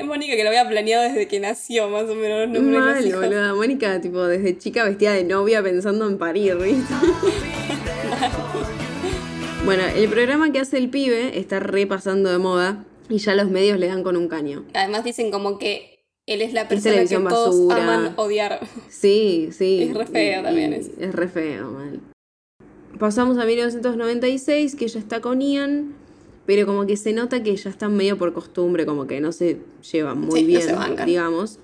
Mónica que lo había planeado desde que nació, más o menos los de los Mal, hijos. boluda. Mónica, tipo, desde chica vestida de novia pensando en parir, ¿viste? bueno, el programa que hace el pibe está repasando de moda y ya los medios le dan con un caño. Además dicen como que él es la persona que todos basura. aman odiar. Sí, sí. Es re feo Y- también y eso. Es re feo, mal. Pasamos a 1996, que ella está con Ian, pero como que se nota que ya están medio por costumbre, como que no se llevan muy Sí, no bien, bancan. digamos.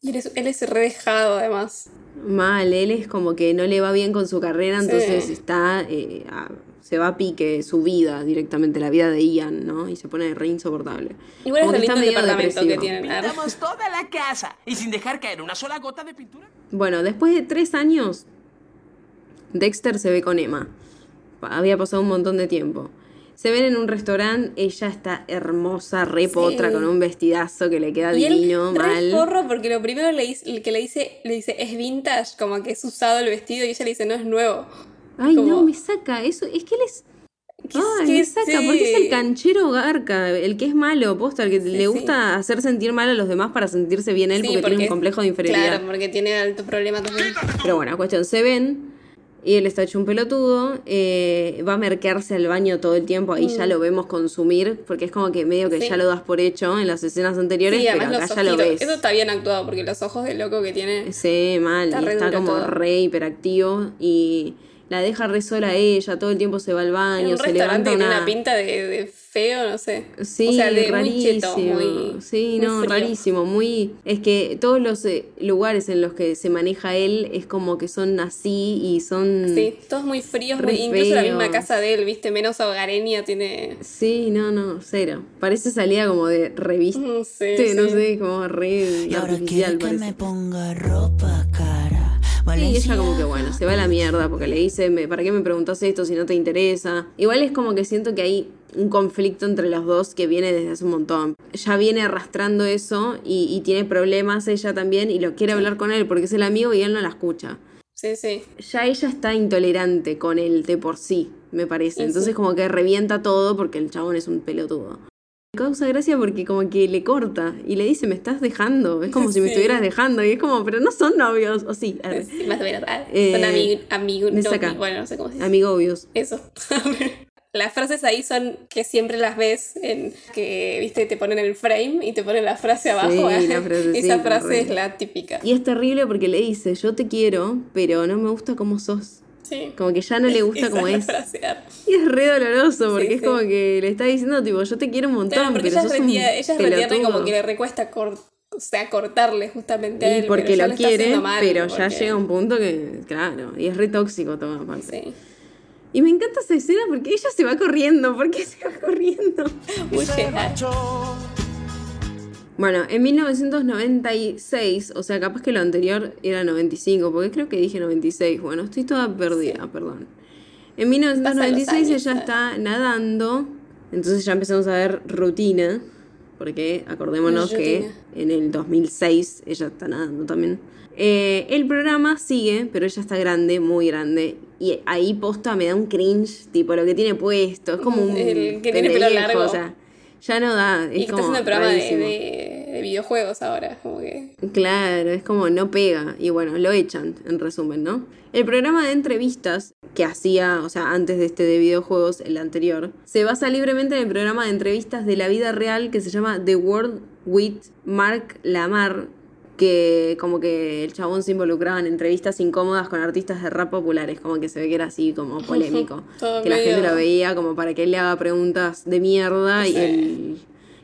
Y él es, él es re dejado además. Mal, él es como que no le va bien con su carrera, Sí. entonces está, eh, a- se va a pique su vida directamente, la vida de Ian, ¿no? Y se pone re insoportable. Igual Como es que está medio departamento que depresivo. tienen. Pintamos toda la casa y sin dejar caer una sola gota de pintura. Bueno, después de tres años, Dexter se ve con Emma. Había pasado un montón de tiempo. Se ven en un restaurante, ella está hermosa, re potra, con un vestidazo que le queda Y él divino, re mal. forro porque lo primero le dice- que le dice, le dice es vintage, como que es usado el vestido y ella le dice no es nuevo. Ay, no, como- me saca. Eso, es que él es. ¿Qué- Ay, qué me saca, porque es el Sí. canchero garca, el que es malo, posta, el que le sí. gusta hacer sentir mal a los demás para sentirse bien él Sí, porque, tiene un complejo de inferioridad. Claro, porque tiene alto problema también. Pero bueno, cuestión, se ven y él está hecho un pelotudo, eh, va a merquearse al baño todo el tiempo, ahí ya lo vemos consumir, porque es como que medio que Mm. Sí. ya lo das por hecho en las escenas anteriores, Sí, pero acá ya lo ves. Eso está bien actuado porque los ojos del loco que tiene. Sí, mal, Está y está como todo. re hiperactivo y la deja re sola a ella, todo el tiempo se va al baño, un se levanta una... una pinta de, de feo, no sé. Sí, o sea, de muy rarísimo. cheto, muy. sí, muy no, frío. rarísimo. Muy. Es que todos los eh, lugares en los que se maneja él es como que son así y son. Sí, todos muy fríos, Re muy- incluso la misma casa de él, viste, menos hogareña tiene. Sí, no, no, cero. Parece salida como de revista. Mm, Sí, no sí. sé, como re Y ahora artificial que parece. me ponga ropa cara. Sí, y ella como que bueno, se va a la mierda porque le dice, "Me- ¿para qué me preguntas esto si no te interesa? Igual es como que siento que hay un conflicto entre los dos que viene desde hace un montón. Ya viene arrastrando eso y, y tiene problemas ella también y lo quiere hablar con él porque es el amigo y él no la escucha. Sí, sí. Ya ella está intolerante con él de por sí, me parece. Entonces sí. como que revienta todo porque el chabón es un pelotudo. Causa gracia porque como que le corta y le dice, me estás dejando. Es como si me estuvieras dejando. Y es como, pero no son novios. O sí, más o menos. ah, Eh, son amigos. Amigo, bueno, no sé cómo se dice. amigobios. Eso. Las frases ahí son que siempre las ves en que, viste, te ponen el frame y te ponen la frase abajo. Sí, ¿eh? la frase, sí, Esa frase es la típica. Y es terrible porque le dice, yo te quiero, pero no me gusta cómo sos. Sí. Como que ya no le gusta Esa como es. frasear. Y es re doloroso porque Sí, es sí. como que le está diciendo, tipo, yo te quiero un montón, Claro, porque pero ella es sos un ella es re tierna y como pelotudo". que le recuesta cor- o sea, cortarle justamente a Y él. porque pero lo quiere, mal, pero ya porque- llega un punto que, claro, y es re tóxico todo aparte. Sí. Y me encanta esa escena porque ella se va corriendo. ¿Por qué se va corriendo? Bueno, en 1996, o sea, capaz que lo anterior era 95, porque creo que dije 96. Bueno, estoy toda perdida, perdón. En 1996 Pasan los ella está nadando, entonces ya empezamos a ver rutina, porque acordémonos que en el 2006 ella está nadando también. Eh, el programa sigue, pero ella está grande, muy grande. Y ahí posta me da un cringe, tipo lo que tiene puesto. Es como un. El que tiene pelo largo. O sea, ya no da. Es Y que como haciendo el programa de, rarísimo. de- de videojuegos ahora. Como que. Claro, es como no pega. Y bueno, lo echan, en resumen, ¿no? El programa de entrevistas que hacía, o sea, antes de este de videojuegos, el anterior, se basa libremente en el programa de entrevistas de la vida real que se llama The World with Mark Lamar, que como que el chabón se involucraba en entrevistas incómodas con artistas de rap populares, como que se ve que era así como polémico. Que la gente lo veía como para que él le haga preguntas de mierda y él...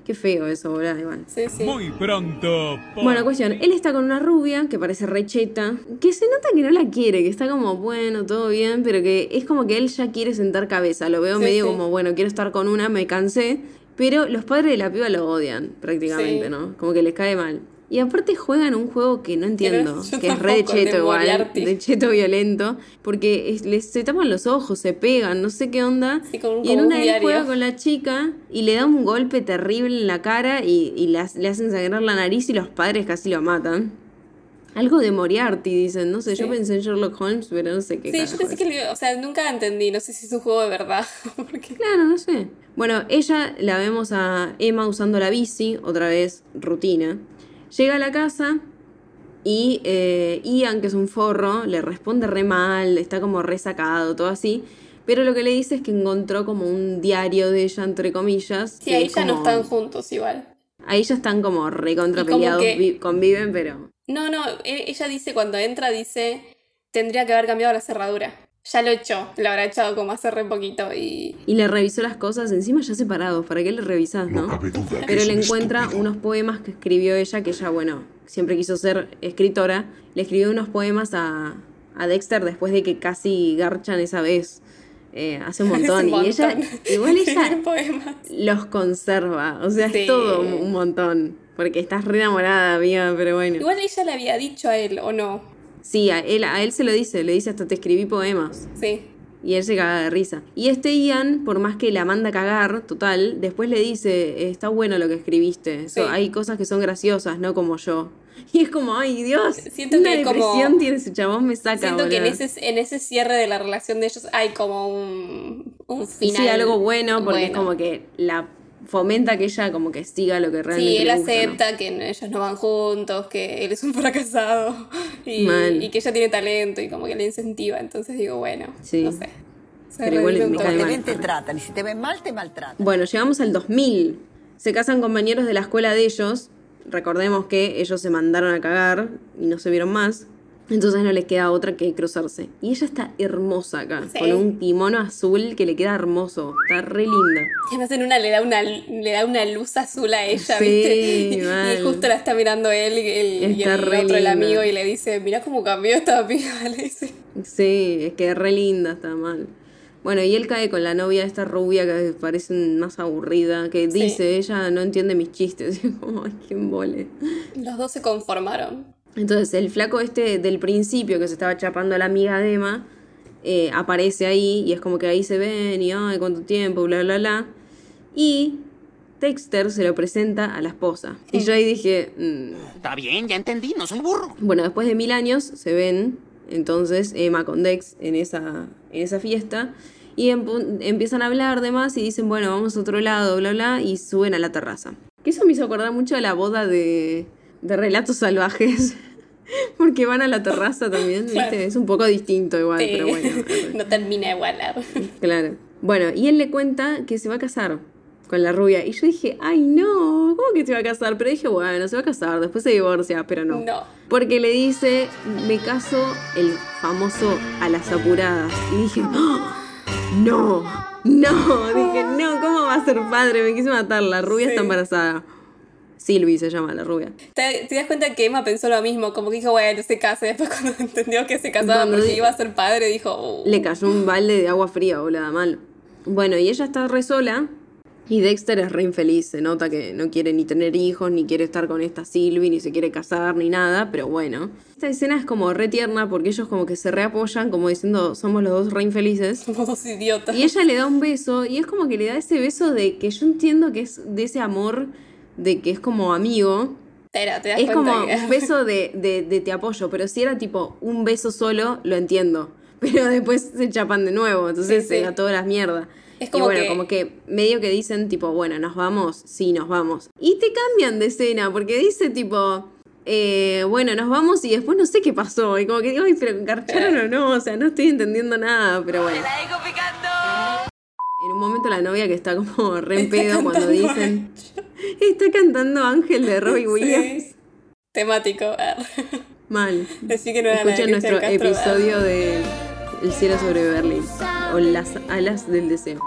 Qué feo eso, boludo, igual. Sí, sí. Muy pronto. Bueno, cuestión, él está con una rubia que parece recheta, que se nota que no la quiere, que está como, bueno, todo bien, pero que es como que él ya quiere sentar cabeza. Lo veo Sí, medio sí. como, bueno, quiero estar con una, me cansé. Pero los padres de la piba lo odian, prácticamente, Sí. ¿no? Como que les cae mal. Y aparte juegan un juego que no entiendo, que es re de cheto igual, de cheto violento, porque es- les, se tapan los ojos, se pegan, no sé qué onda. Sí, y en una diario. juega con la chica y le da un golpe terrible en la cara y, y le, ha- le hacen sangrar la nariz y los padres casi lo matan. Algo de Moriarty, dicen, no sé, yo pensé en Sherlock Holmes, pero no sé qué. Sí, yo pensé es. que, o sea, nunca entendí, no sé si es un juego de verdad. Porque Claro, no sé. Bueno, ella la vemos a Emma usando la bici, otra vez rutina. Llega a la casa y eh, Ian, que es un forro, le responde re mal, está como resacado, todo así. Pero lo que le dice es que encontró como un diario de ella, entre comillas. sí, ahí ya no están juntos igual. Ahí ya están como recontra Y como peleados, que- vi- conviven, pero. No, no, e- ella dice cuando entra, dice, tendría que haber cambiado la cerradura. Ya lo echó, lo habrá echado como hace re poquito y... Y le revisó las cosas, encima ya separados, ¿para qué le revisás, no? Pero le encuentra unos poemas que escribió ella, que ella, bueno, siempre quiso ser escritora. Le escribió unos poemas a, a Dexter después de que casi garchan esa vez. eh, hace un montón. Y ella, igual ella los conserva. O sea, Sí. es todo un, un montón. Porque estás re enamorada, amiga, pero bueno. Igual ella le había dicho a él, ¿o no? Sí, a él, a él se lo dice, le dice hasta te escribí poemas. Sí. Y él se caga de risa. Y este Ian, por más que la manda a cagar, total, después le dice, está bueno lo que escribiste. So- Sí. hay cosas que son graciosas, no como yo. Y es como, ay Dios, Siento una que como- depresión tiene ese chabón, me saca. Siento que en ese, en ese cierre de la relación de ellos hay como un, un final. Sí, algo bueno, porque es como que la fomenta que ella como que siga lo que realmente Sí, él le gusta, ¿no? acepta que ellos no van juntos, que él es un fracasado y, Mal. y que ella tiene talento y como que le incentiva. Entonces digo, bueno, Sí. no sé. Se Pero igual me cae mal. te tratan. Y si te ven mal, te maltratan. Bueno, llegamos al 2000. Se casan compañeros de la escuela de ellos. Recordemos que ellos se mandaron a cagar y no se vieron más. Entonces no les queda otra que cruzarse. Y ella está hermosa acá, Sí. con un kimono azul que le queda hermoso. Está re linda. Y además en una le da una, le da una luz azul a ella, Sí, ¿viste? mal. Y justo la está mirando él el, y el re otro, el amigo, y le dice, mira cómo cambió esta piba, le dice. Sí, es que es re linda, está mal. Bueno, y él cae con la novia esta rubia que parece más aburrida, que Sí. dice, ella no entiende mis chistes. Y como, ay, qué embole. Los dos se conformaron. Entonces, el flaco este del principio que se estaba chapando a la amiga de Emma eh, aparece ahí y es como que ahí se ven y ay, cuánto tiempo, bla, bla, bla. Y Dexter se lo presenta a la esposa. Y yo ahí dije, mm, Está bien, ya entendí, no soy burro. bueno, después de mil años se ven entonces Emma con Dex en esa, en esa fiesta y empiezan a hablar de más y dicen, bueno, vamos a otro lado, bla, bla, y suben a la terraza. Que eso me hizo acordar mucho a la boda de, de Relatos Salvajes. Porque van a la terraza también, ¿viste? Claro. Es un poco distinto igual, Sí. pero bueno. no termina de igualar. Claro. Bueno, y él le cuenta que se va a casar. con la rubia. Y yo dije, ay no, ¿cómo que se va a casar? Pero dije, bueno, se va a casar, después se divorcia, pero no. No. Porque le dice, me caso el famoso a las apuradas. Y dije, ¡Oh! no, no. Dije, no, ¿cómo va a ser padre? Me quise matar, la rubia está embarazada. Silvi se llama la rubia. ¿Te, te das cuenta que Emma pensó lo mismo? Como que dijo, bueno, se casa. Después cuando entendió que se casaba porque iba a ser padre, dijo, "Uh". Le cayó un balde de agua fría, boluda, mal. Bueno, y ella está re sola. Y Dexter es re infeliz. Se nota que no quiere ni tener hijos, ni quiere estar con esta Sylvie, ni se quiere casar, ni nada. Pero bueno. Esta escena es como re tierna porque ellos como que se reapoyan, como diciendo, somos los dos re infelices. somos dos idiotas. Y ella le da un beso. Y es como que le da ese beso de que yo entiendo que es de ese amor, de que es como amigo. Pero te das Es como que... un beso de, de, de te apoyo, pero si era tipo un beso solo, lo entiendo. Pero después se chapan de nuevo, entonces Sí, se sí. da toda la mierda. Es y como bueno, que- como que medio que dicen tipo, bueno, nos vamos, sí, nos vamos. Y te cambian de escena, porque dice tipo, eh, bueno, nos vamos y después no sé qué pasó. Y como que digo, ay, pero encarcharon o no, o sea, no estoy entendiendo nada, pero bueno. En un momento la novia que está como re en pedo cuando dicen, está cantando Ángel de Robbie Williams. Sí. Temático. Mal. Decí que no era Escuchen nuestro Castro, episodio de El cielo sobre Berlín o Las alas del deseo.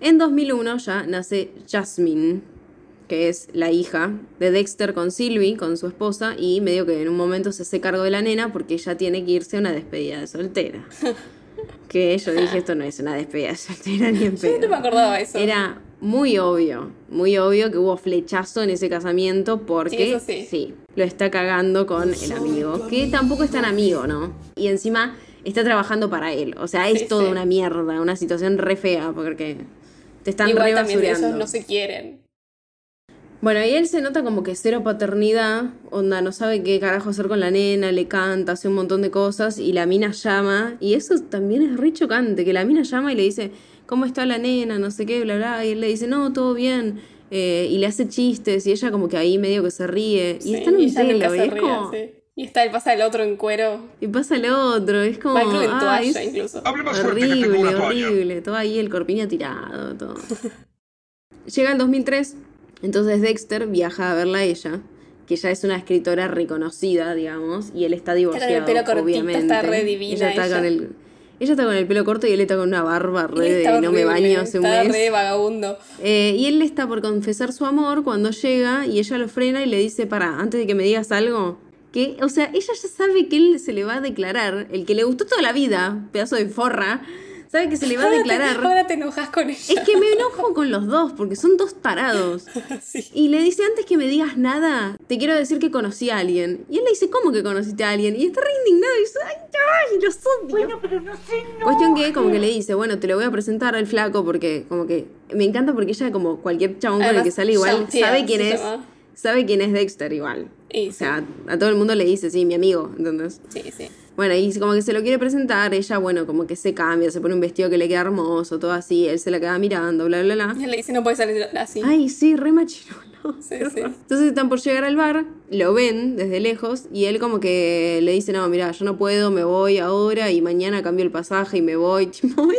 En 2001 ya nace Jasmine, que es la hija de Dexter con Sylvie, con su esposa, y medio que en un momento se hace cargo de la nena porque ella tiene que irse a una despedida de soltera. Que yo dije, esto no es una despedida de soltera ni en Yo no me pedo. acordaba de eso. Era muy obvio, muy obvio que hubo flechazo en ese casamiento porque Sí, eso sí. lo está cagando con el amigo, que tampoco es tan amigo, ¿no? Y encima está trabajando para él, o sea, es Sí, toda sí. una mierda, una situación re fea, porque te están Igual re también ellos basureando. no se quieren. Bueno, y él se nota como que cero paternidad, onda, no sabe qué carajo hacer con la nena, le canta, hace un montón de cosas y la mina llama, y eso también es re chocante, que la mina llama y le dice, ¿cómo está la nena? No sé qué, bla, bla, y él le dice, no, todo bien, eh, y le hace chistes, y ella como que ahí medio que se ríe, y Sí, está en un ella nunca telo, y se es ríe, como, sí. Y está, el pasa el otro en cuero. y pasa el otro, es como, Va creo en toalla es incluso. Horrible, horrible, todo ahí el corpiño tirado, todo. Llega el 2003, entonces Dexter viaja a verla a ella, que ya es una escritora reconocida, digamos, y él está divorciado, el pelo cortito, obviamente. está re divina ella está ella. con el ella está con el pelo corto y él está con una barba Y re de está no me baño hace un está mes. re vagabundo. Eh, y él le está por confesar su amor cuando llega y ella lo frena y le dice, para, antes de que me digas algo, que, o sea, ella ya sabe que él se le va a declarar, el que le gustó toda la vida, pedazo de forra, sabe que se le va a Ahora te- declarar. Ahora te enojas con ella. Es que me enojo con los dos, porque son dos tarados. Sí. Y le dice, antes que me digas nada, te quiero decir que conocí a alguien. Y él le dice, ¿cómo que conociste a alguien? Y está re indignado y dice, ¡ay, ay, los odio! Bueno, pero no sé, Cuestión que como que le dice, bueno, te lo voy a presentar al flaco porque como que... Me encanta porque ella como cualquier chabón con el que sale igual, sabe quién es. llama. Sabe quién es Dexter igual. O sea, a todo el mundo le dice, sí, mi amigo, ¿entendés? sí, sí. Bueno, y como que se lo quiere presentar, ella, bueno, como que se cambia, se pone un vestido que le queda hermoso, todo así, él se la queda mirando, bla, bla, bla. Y él le dice, no puedes salir así. Ay, sí, re machirulo. Sí, sí. Entonces están por llegar al bar, lo ven desde lejos y él como que le dice, no, mira, yo no puedo, me voy ahora y mañana cambio el pasaje y me voy.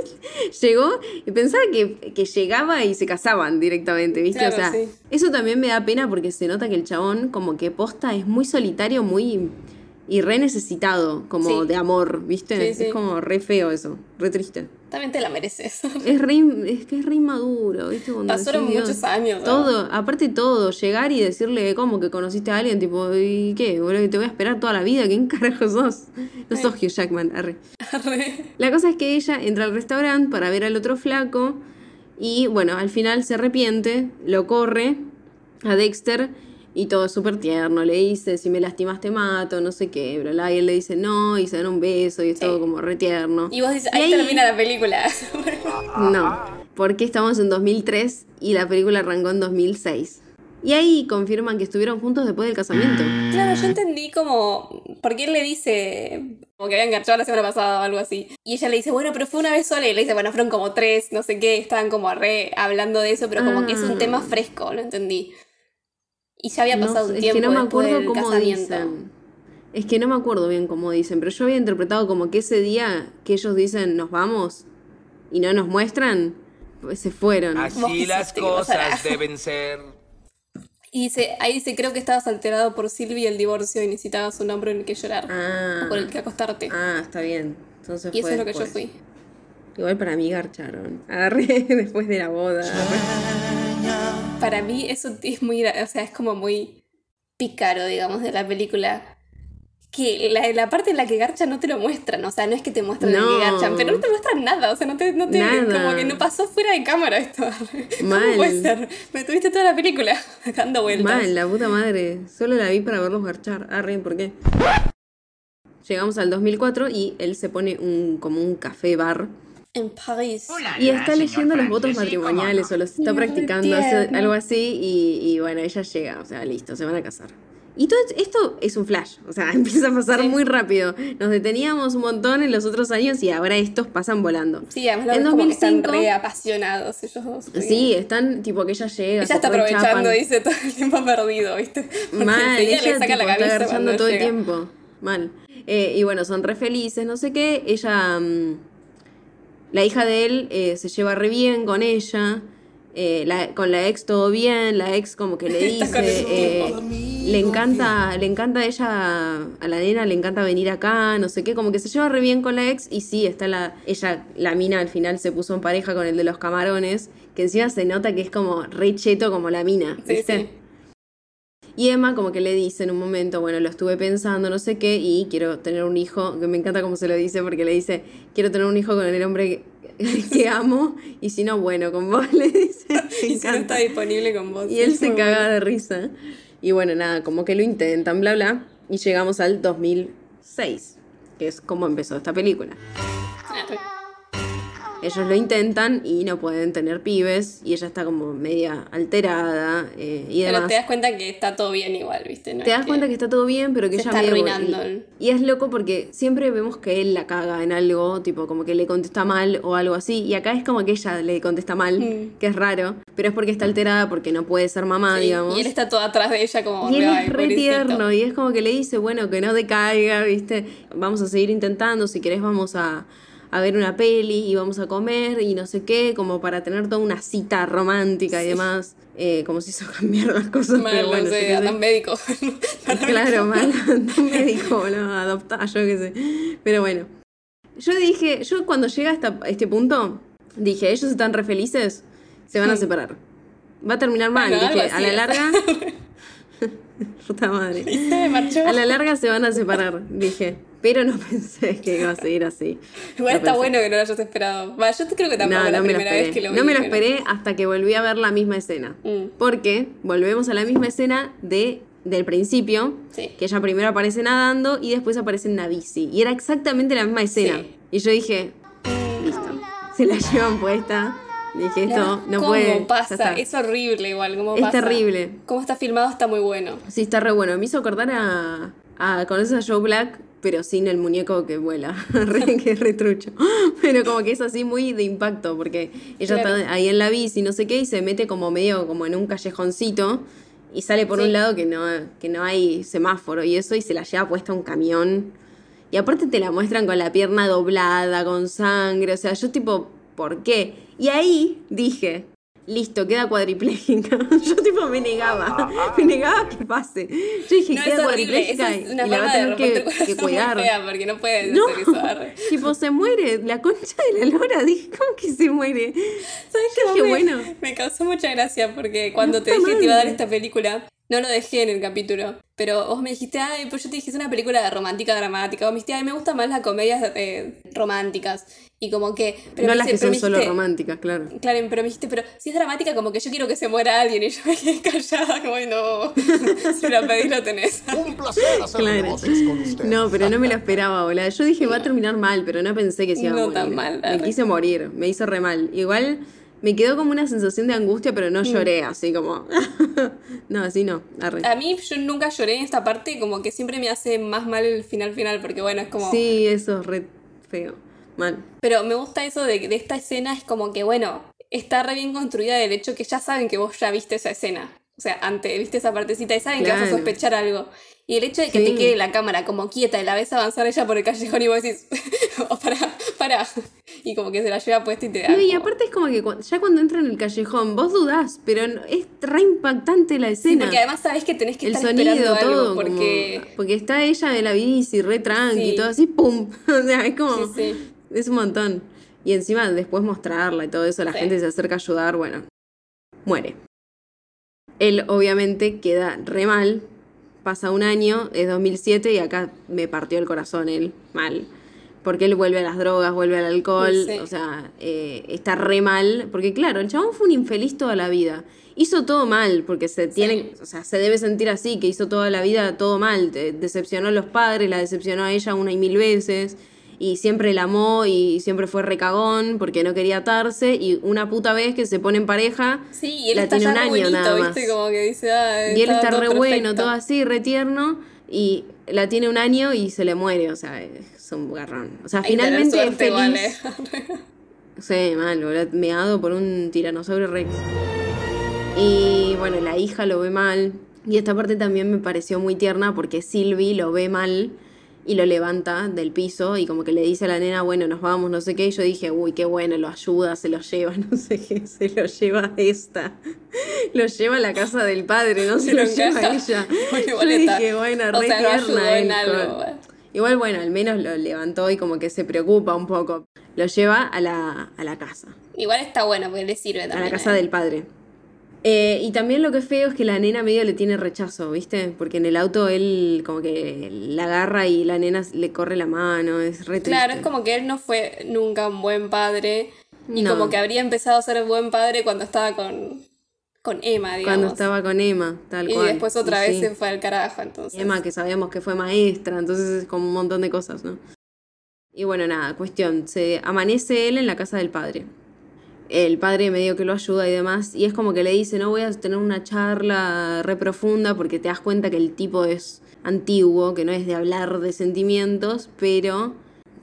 Llegó y pensaba que, que llegaba y se casaban directamente, ¿viste? Claro, o sea, sí. eso también me da pena porque se nota que el chabón como que posta es muy solitario, muy... Y re necesitado, como Sí. de amor, ¿viste? Sí, sí. Es como re feo eso, re triste. También te la mereces. Es, re, es que es re inmaduro, ¿viste? Cuando Pasaron decís, Dios, muchos años. ¿no? todo, aparte todo, llegar y decirle como que conociste a alguien, tipo, ¿y qué? Boludo, te voy a esperar toda la vida, ¿quién carajo sos? No sos Hugh Jackman, arre. Re. La cosa es que ella entra al restaurante para ver al otro flaco y bueno, al final se arrepiente, lo corre a Dexter y todo súper tierno, le dice, si me lastimas te mato, no sé qué, bla, bla, y él le dice no, y se dan un beso y es Sí. todo como re tierno. Y vos dices, ahí, ahí- termina la película. No, porque estamos en 2003 y la película arrancó en 2006. Y ahí confirman que estuvieron juntos después del casamiento. claro, yo entendí como. Porque él le dice. Como que había enganchado la semana pasada o algo así. Y ella le dice, bueno, pero fue una vez sola. Y le dice, bueno, fueron como tres, no sé qué. Estaban como re hablando de eso, pero como que es un Ah. tema fresco, lo entendí. Y ya había pasado un es tiempo que no me acuerdo cómo dicen. Es que no me acuerdo bien cómo dicen, pero yo había interpretado como que ese día que ellos dicen nos vamos y no nos muestran, se fueron. Así las cosas deben ser. Y dice, ahí dice, creo que estabas alterado por Silvia y el divorcio y necesitabas un hombre en el que llorar. Ah. O por el que acostarte. Ah, está bien. Entonces y eso es lo que yo fui. Igual para mí garcharon. Agarré después de la boda. Para mí eso es muy, o sea, es como muy pícaro, digamos, de la película. Que la, la parte en la que garchan no te lo muestran, o sea, no es que te muestran No. que garchan, pero no te muestran nada, o sea, no te, no te Nada. como que no pasó fuera de cámara esto. Mal. ¿Cómo puede ser? Me tuviste toda la película dando vueltas. Mal, la puta madre. Solo la vi para verlos garchar. Arre, ¿por qué? Llegamos al 2004 y él se pone un como un café bar En París. y está leyendo los votos matrimoniales o los está practicando, hace algo así y, y bueno, ella llega, o sea, listo, se van a casar. Y todo esto es un flash, o sea, empieza a pasar Sí. muy rápido. Nos deteníamos un montón en los otros años y ahora estos pasan volando. Sí, además lo En ves como que están 2005 re apasionados ellos dos. Sí, están tipo que ella llega. Ella está aprovechando, dice, todo el tiempo perdido, ¿viste? Porque Mal, ella le saca tipo, la está camisa garchando cuando todo llega. el tiempo. Mal. Eh, y bueno, son re felices, no sé qué. Ella. mm, la hija de él eh, se lleva re bien con ella. eh, la- con la ex todo bien. La ex como que le dice. eh, le encanta, le encanta a ella, a la nena le encanta venir acá, no sé qué, como que se lleva re bien con la ex y sí, está la, ella, la mina al final se puso en pareja con el de los camarones, que encima se nota que es como re cheto como la mina, Sí, ¿viste? sí. Y Emma como que le dice en un momento, bueno, lo estuve pensando, no sé qué, y quiero tener un hijo, que me encanta cómo se lo dice, porque le dice, quiero tener un hijo con el hombre que, que amo, y si no, bueno, con vos, le dice. Me Y si no está encanta. disponible con vos. Y él se caga bueno. de risa. Y bueno, nada, como que lo intentan, bla, bla, y llegamos al 2006, que es como empezó esta película. Ellos lo intentan y no pueden tener pibes, y ella está como media alterada eh, y Pero demás. te das cuenta que está todo bien igual, ¿viste? No Te das cuenta que está todo bien, pero que se ella está medio- arruinando. Y, y es loco porque siempre vemos que él la caga en algo, tipo como que le contesta mal o algo así. Y acá es como que ella le contesta mal, Mm. que es raro. Pero es porque está alterada, porque no puede ser mamá, Sí, digamos. Y él está todo atrás de ella como... Y él "Ay, es re pobrecito". tierno y es como que le dice, bueno, que no decaiga, ¿viste? Vamos a seguir intentando, si querés vamos a, a ver una peli y vamos a comer y no sé qué, como para tener toda una cita romántica y demás. Eh, como si eso cambiara las cosas, Mal, pero bueno, no sé, médicos. Claro, mal, un médico, boludo, adoptá, yo qué sé. Pero bueno. Yo dije, yo cuando llega hasta este punto, dije, ellos están re felices, se van a separar. Va a terminar mal, Bueno, algo dije, a la larga. Puta madre. Y se marchó. A la larga se van a separar, dije. Pero no pensé que iba a seguir así. Igual No está pensé. bueno que no lo hayas esperado. Va, yo creo que tampoco No, la no primera esperé. vez que lo vi. no me lo pero- esperé hasta que volví a ver la misma escena. Mm. Porque volvemos a la misma escena de, del principio, Sí. que ella primero aparece nadando y después aparece en una bici. Y era exactamente la misma escena. Sí. Y yo dije, listo. Se la llevan puesta. Dije, esto no ¿Cómo puede. pasa? Es horrible igual, cómo Es pasa. terrible. Cómo está filmado está muy bueno. Sí, está re bueno. Me hizo acordar a, a ¿Conoces a Joe Black? Pero sin el muñeco que vuela. re, que es retrucho. Pero como que es así muy de impacto. Porque ella Claro. está ahí en la bici, no sé qué, y se mete como medio como en un callejoncito. Y sale por Sí. un lado que no, que no hay semáforo y eso, y se la lleva puesta un camión. Y aparte te la muestran con la pierna doblada, con sangre. O sea, yo tipo, ¿por qué? Y ahí dije, listo, queda cuadripléjica. Yo tipo me negaba, me negaba que pase. Yo dije, No, queda cuadripléjica Esa es una y la va a tener que, cuidar. fea porque no puedes No, hacer eso. arre. tipo se muere, la concha de la lora. Dije, ¿cómo que se muere? ¿Sabes qué? dije, me, bueno. me causó mucha gracia porque cuando No te dije que te iba a dar esta película, no lo dejé en el capítulo. Pero vos me dijiste, ay, pues yo te dije, es una película romántica, dramática. Vos me dijiste, ay, me gustan más las comedias eh, románticas. Y como que. Pero no me las que son solo dijiste- románticas, claro. Claro, pero me dijiste, pero si es dramática, como que yo quiero que se muera alguien. Y yo me quedé callada, como, "Ay, no, si lo pedís, lo tenés. Un placer hacer Claro. negocios con usted. No, pero no me lo esperaba, boludo. Yo dije, va a terminar mal, pero no pensé que se iba a No morir. tan mal, Me quise morir, me hizo re mal. Igual me quedó como una sensación de angustia, pero Mm. no lloré, así como. no, así no. Arre. A mí, yo nunca lloré en esta parte, como que siempre me hace más mal el final final, porque bueno, es como. Sí, eso es re feo. Mal. Pero me gusta eso de, de esta escena, es como que, bueno, está re bien construida del hecho que ya saben que vos ya viste esa escena. O sea, antes viste esa partecita y saben que vas a sospechar algo. Y el hecho de que Sí. te quede la cámara como quieta y la ves avanzar ella por el callejón y vos decís, o para, para. Y como que se la lleva puesta y te da. No, y aparte es como que ya cuando entra en el callejón, vos dudás, pero es re impactante la Sí, escena. porque además sabes que tenés que el estar sonido, esperando algo, todo. porque. como- porque está ella de la bici, re tranqui, Sí. todo así, ¡pum! O sea, es como. Sí, sí. Es un montón. Y encima después mostrarla y todo eso, la Sí. gente se acerca a ayudar, bueno, muere. Él obviamente queda re mal. Pasa un año, es 2007 y acá me partió el corazón él, mal. Porque él vuelve a las drogas, vuelve al alcohol, Sí. o sea, eh, está re mal. Porque claro, el chabón fue un infeliz toda la vida. Hizo todo mal, porque se tiene, o sea, se debe sentir así, que hizo toda la vida todo mal. Decepcionó a los padres, la decepcionó a ella una y mil veces. Y siempre la amó y siempre fue recagón porque no quería atarse. Y una puta vez que se pone en pareja, Sí, y él la está tiene un año nada más. ¿viste? Como que dice, ah, Y él está re bueno, todo así, re tierno. Y la tiene un año y se le muere, o sea, es un garrón. O sea, Hay finalmente es feliz. eh. Sí, mal, boludo, meado por un tiranosaurio rex. Y bueno, la hija lo ve mal. Y esta parte también me pareció muy tierna porque Sylvie lo ve mal y lo levanta del piso y como que le dice a la nena, bueno, nos vamos, no sé qué. Y yo dije, uy, qué bueno, lo ayuda, se lo lleva, no sé qué, se lo lleva esta. Lo lleva a la casa del padre, no se lo lleva a ella. Yo dije, bueno, o re sea, no en algo. Igual, bueno, al menos lo levantó y como que se preocupa un poco. Lo lleva a la, a la casa, Igual está bueno porque le sirve a también. la casa eh. del padre. Eh, y también lo que es feo es que la nena medio le tiene rechazo, ¿viste? Porque en el auto él como que la agarra y la nena le corre la mano, es re Claro, es como que él no fue nunca un buen padre. Y No. como que habría empezado a ser buen padre cuando estaba con, con Emma, digamos. Cuando estaba con Emma, tal y cual. después otra Y vez sí. se fue al carajo, entonces. Emma, que sabíamos que fue maestra, entonces es como un montón de cosas, ¿no? Y bueno, nada, cuestión, se amanece él en la casa del padre. El padre medio que lo ayuda y demás, y es como que le dice, no voy a tener una charla re profunda porque te das cuenta que el tipo es antiguo, que no es de hablar de sentimientos, pero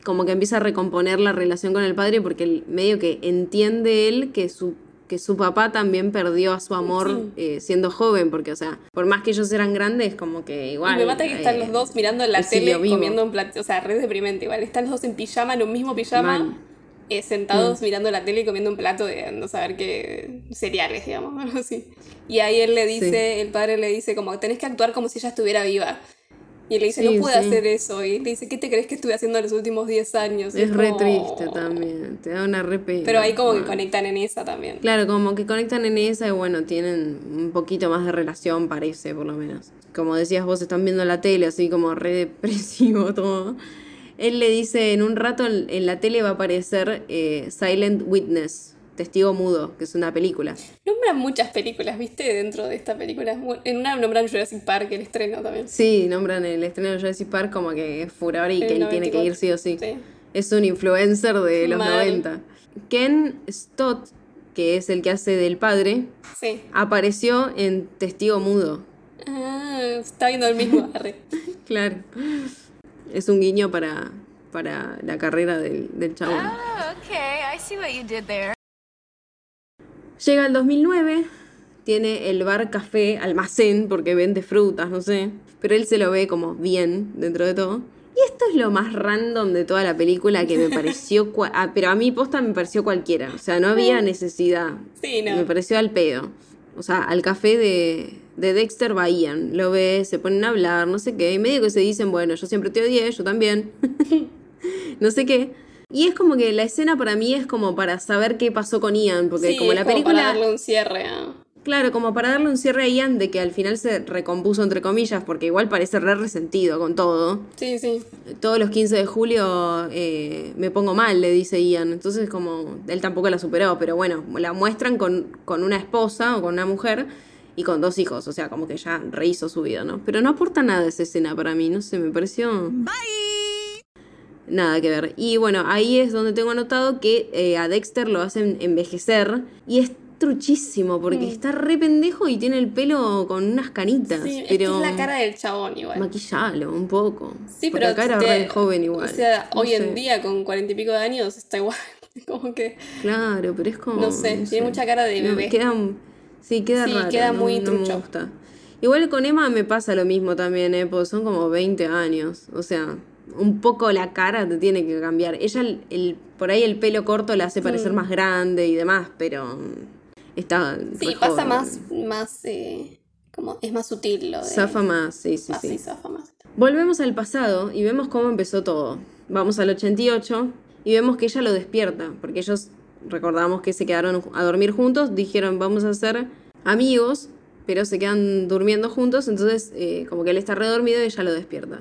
como que empieza a recomponer la relación con el padre porque el- medio que entiende él que su que su papá también perdió a su amor eh, siendo joven, porque, o sea, por más que ellos eran grandes, como que igual. y me mata que están eh, los dos mirando en la tele comiendo un plato. O sea, re deprimente igual. Están los dos en pijama, en un mismo pijama. Eh, Mm. sentados mirando la tele y comiendo un plato de no saber qué cereales, digamos, algo así. Y ahí él le dice, el padre le dice como, tenés que actuar como si ella estuviera viva. Y él le dice, Sí, no pude sí. hacer eso. Y él le dice, ¿qué te crees que estuve haciendo en los últimos 10 años? Y Es re triste también, te da una re pena. Pero ahí como que Mal. conectan en esa también. Claro, como que conectan en esa y bueno, tienen un poquito más de relación, parece, por lo menos. Como decías vos, están viendo la tele, así como re depresivo todo. Él le dice, en un rato en en la tele va a aparecer eh, Silent Witness, Testigo Mudo, que es una película. Nombran muchas películas, ¿viste? Dentro de esta película. En una nombran Jurassic Park, el estreno también. Sí, nombran el estreno de Jurassic Park como que es furor y que él tiene que 94. ir sí o sí. Sí. Es un influencer de los Mal. 90. Ken Stott, que es el que hace del padre, Sí. apareció en Testigo Mudo. Ah, está viendo el mismo. Arre. Claro. Es un guiño para, para la carrera del, del chabón. okay, I see what you did there. Llega el 2009, tiene el bar café almacén porque vende frutas, no sé. Pero él se lo ve como bien dentro de todo. Y esto es lo más random de toda la película que me pareció. ah, pero a mí posta me pareció cualquiera. O sea, no había necesidad. Sí, no. Me pareció al pedo. O sea, al café de, de Dexter vaían. Lo ve, se ponen a hablar, no sé qué. Y medio que se dicen, bueno, yo siempre te odié, yo también. no sé qué. Y es como que la escena para mí es como para saber qué pasó con Ian. Porque Sí, como la para película. darle un cierre a... Claro, como para darle un cierre a Ian de que al final se recompuso entre comillas, porque igual parece re resentido con todo. Sí, sí. Todos los 15 de julio eh, me pongo mal, le dice Ian. Entonces como él tampoco la superó, pero bueno, la muestran con, con una esposa o con una mujer y con dos hijos, o sea, como que ya rehizo su vida, ¿no? Pero no aporta nada esa escena para mí, no sé, me pareció... Nada que ver. Y bueno, ahí es donde tengo anotado que eh, a Dexter lo hacen envejecer y es truchísimo porque está re pendejo y tiene el pelo con unas canitas. Mm. Sí, es que pero es la cara del chabón igual. maquillalo un poco. Sí, porque pero acá era te- re joven igual. O sea, No hoy sé. en día con cuarenta y pico de años está igual. Como que, Claro, pero es como. no sé, tiene mucha cara de No, bebé. queda, sí, queda Sí, raro. queda no- muy no me gusta. Igual con Emma me pasa lo mismo también, ¿eh? Porque son como 20 años. O sea, un poco la cara te tiene que cambiar. Ella, el, el- por ahí el pelo corto la hace parecer más grande y demás, pero está. Sí, pasa joven. más, más, eh, como, es más sutil lo de... Zafa más, sí, sí, Ah, sí. sí, zafa más. Volvemos al pasado y vemos cómo empezó todo. Vamos al 88 y vemos que ella lo despierta, porque ellos recordamos que se quedaron a dormir juntos, dijeron vamos a ser amigos, pero se quedan durmiendo juntos, entonces eh, como que él está redormido y ella lo despierta.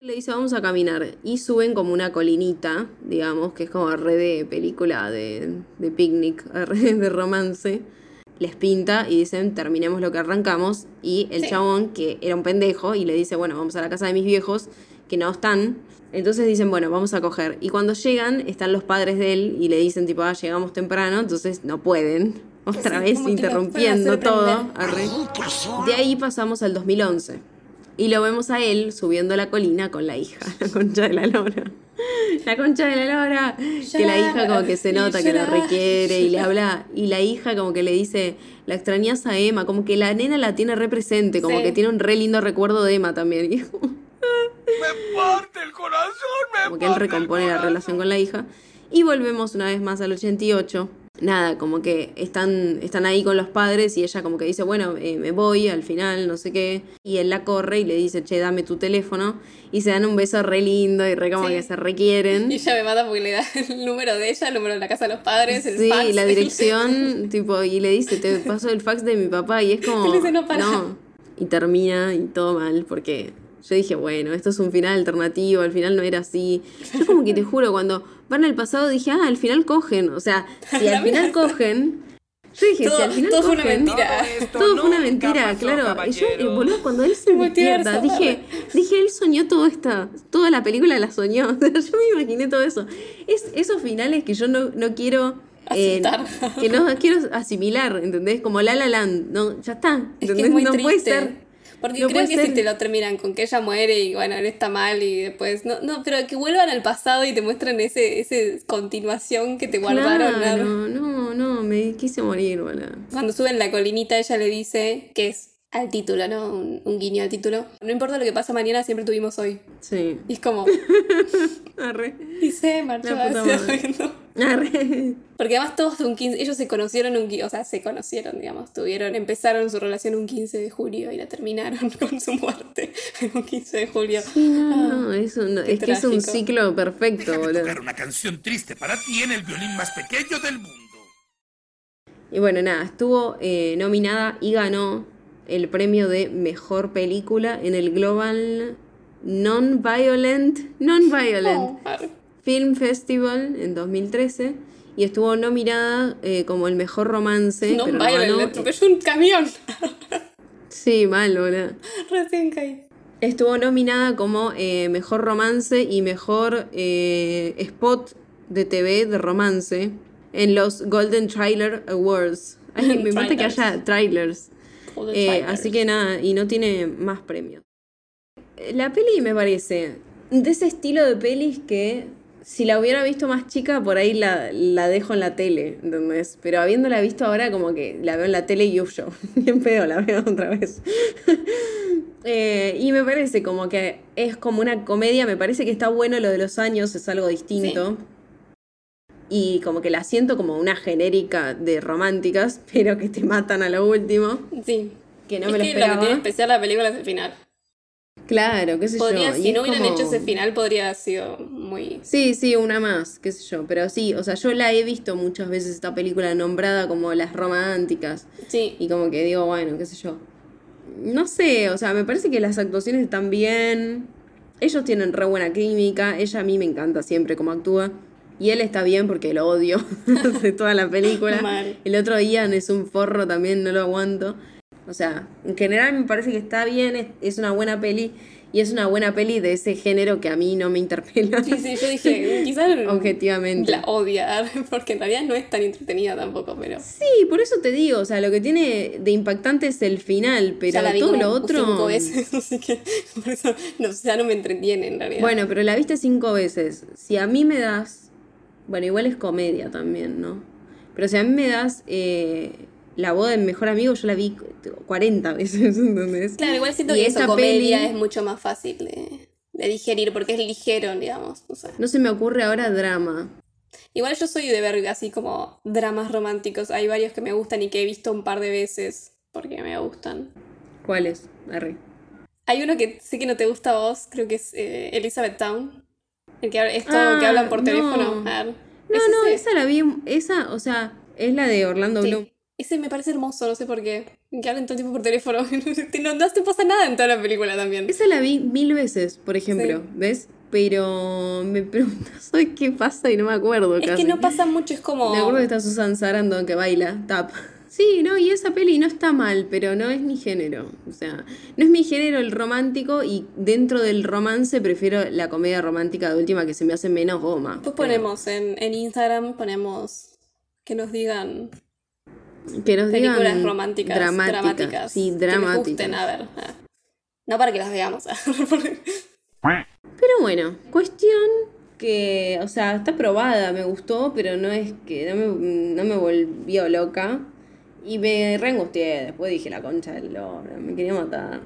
Le dice vamos a caminar y suben como una colinita, digamos, que es como re de película de, de picnic, re de romance. Les pinta y dicen terminemos lo que arrancamos y el Sí. chabón que era un pendejo y le dice bueno vamos a la casa de mis viejos que no están. Entonces dicen bueno vamos a coger y cuando llegan están los padres de él y le dicen tipo ah llegamos temprano entonces no pueden. Otra Sí, vez interrumpiendo todo. Arre. De ahí pasamos al 2011. Y lo vemos a él subiendo la colina con la hija, la concha de la lora. La concha de la lora. Que la hija como que se nota que lo llora, requiere y le habla. Y la hija como que le dice, la extrañas a Emma. Como que la nena la tiene re presente, como Sí. que tiene un re lindo recuerdo de Emma también. Y como- Me parte el corazón, me como que él recompone la relación con la hija. Y volvemos una vez más al 88. Nada, como que están, están ahí con los padres y ella como que dice, bueno, eh, me voy al final, no sé qué. Y él la corre y le dice, che, dame tu teléfono. Y se dan un beso re lindo y re como Sí. que se requieren. Y ella me mata porque le da el número de ella, el número de la casa de los padres, el Sí, fax. y la dirección, tipo, y le dice, te paso el fax de mi papá, y es como, Y dice, "No, para". Y termina y todo mal, porque yo dije, bueno, esto es un final alternativo, al final no era así. Yo como que te juro, cuando van al pasado dije, ah, al final cogen, o sea, si al final cogen, yo dije, Todo- si al final todo fue una mentira. todo fue una mentira, claro. Y yo, boludo, cuando él se despierta, dije, dije, él soñó todo esta, toda la película la soñó. Yo me imaginé todo eso. Es esos finales que yo no, no quiero. eh, que no quiero asimilar, ¿entendés? Como La La Land, no, ya está, Es que es muy no triste. puede ser. Porque No creo que si te lo terminan con que ella muere y bueno, él está mal y después. No, no, pero que vuelvan al pasado y te muestran ese, ese continuación que te guardaron. Claro, ¿no? no, no, me quise morir, boludo. Cuando suben la colinita, ella le dice que es al título, ¿no? Un, un guiño al título. No importa lo que pasa mañana, siempre tuvimos hoy. Sí. Y es como, Arre. y se marchó hacia. Porque además todos de un 15, ellos se conocieron un o sea, se conocieron, digamos, tuvieron, empezaron su relación un 15 de julio y la terminaron con su muerte un 15 de julio. No, no, eso no, es que es un trágico. ciclo perfecto, Déjame boludo. tocar una canción triste para ti en el violín más pequeño del mundo. Y bueno, nada, estuvo eh, nominada y ganó el premio de mejor película en el Global Non-Violent, Non-Violent Oh, Film Festival en 2013 y estuvo nominada eh, como el mejor romance. no, pero no vaya, ganó. le atropelló un camión. Sí, mal, boludo. Recién caí. Estuvo nominada como eh, mejor romance y mejor eh, spot de TV de romance en los Golden Trailer Awards. Ay, me mata que haya trailers. Así que nada, y no tiene más premios. La peli me parece de ese estilo de pelis que si la hubiera visto más chica, por ahí la, la dejo en la tele, ¿entendés? Pero habiéndola visto ahora, como que la veo en la tele y yo, bien pedo, la veo otra vez. Eh, y me parece como que es como una comedia, me parece que está bueno lo de los años, es algo distinto. Y como que la siento como una genérica de románticas, pero que te matan a lo último. Sí. Que no es me lo esperaba. lo que tiene especial la película es el final. Claro, qué sé Podría, yo. y si es no hubieran como- hecho ese final, podría haber sido muy. Sí, sí, una más, qué sé yo. Pero sí, o sea, yo la he visto muchas veces esta película nombrada como las románticas. Sí. Y como que digo, bueno, qué sé yo. No sé, o sea, me parece que las actuaciones están bien. Ellos tienen re buena química. Ella a mí me encanta siempre cómo actúa. Y él está bien porque lo odio de toda la película. Mal. El otro Ian es un forro también, no lo aguanto. O sea, en general me parece que está bien, es, es una buena peli. Y es una buena peli de ese género que a mí no me interpela. Sí, sí, yo dije, quizás Objetivamente. la odia, porque en realidad no es tan entretenida tampoco, pero. Sí, por eso te digo, o sea, lo que tiene de impactante es el final, pero la vi todo como lo otro. cinco veces, así que por eso no, ya no me entretiene en realidad. Bueno, pero la viste cinco veces. Si a mí me das. Bueno, igual es comedia también, ¿no? Pero si a mí me das eh, la boda de mi mejor amigo, yo la vi 40 veces, ¿entendés? Claro, igual siento Y que esta comedia peli- es mucho más fácil de, de digerir porque es ligero, digamos. No sé. No se me ocurre ahora drama. Igual yo soy de ver así como dramas románticos. Hay varios que me gustan y que he visto un par de veces porque me gustan. ¿Cuáles? Arre. Hay uno que sé que no te gusta a vos, creo que es eh, Elizabeth Town. El que, esto Ah, que hablan por no. teléfono. No, es no, ese. esa la vi. Esa, o sea, es la de Orlando Sí. Bloom. Ese me parece hermoso, no sé por qué. Que hablan todo el tiempo por teléfono. no, no te pasa nada en toda la película también. Esa la vi mil veces, por ejemplo, Sí. ¿ves? Pero me pregunto, ¿soy qué pasa? Y no me acuerdo Es casi. que no pasa mucho, es como. Me acuerdo que está Susan Sarandon que baila, tap. Sí, no, y esa peli no está mal, pero no es mi género. O sea, no es mi género el romántico y dentro del romance prefiero la comedia romántica de última que se me hace menos goma. Pero ponemos en, en Instagram, ponemos que nos digan que nos películas digan románticas, dramáticas. dramáticas. Sí, Que dramáticas. gusten, a ver. ah. No para que las veamos. ah. Pero bueno, cuestión que, o sea, está probada, me gustó, pero no es que no me, no me volvió loca. Y me reangustié, después dije la concha del loro, me quería matar.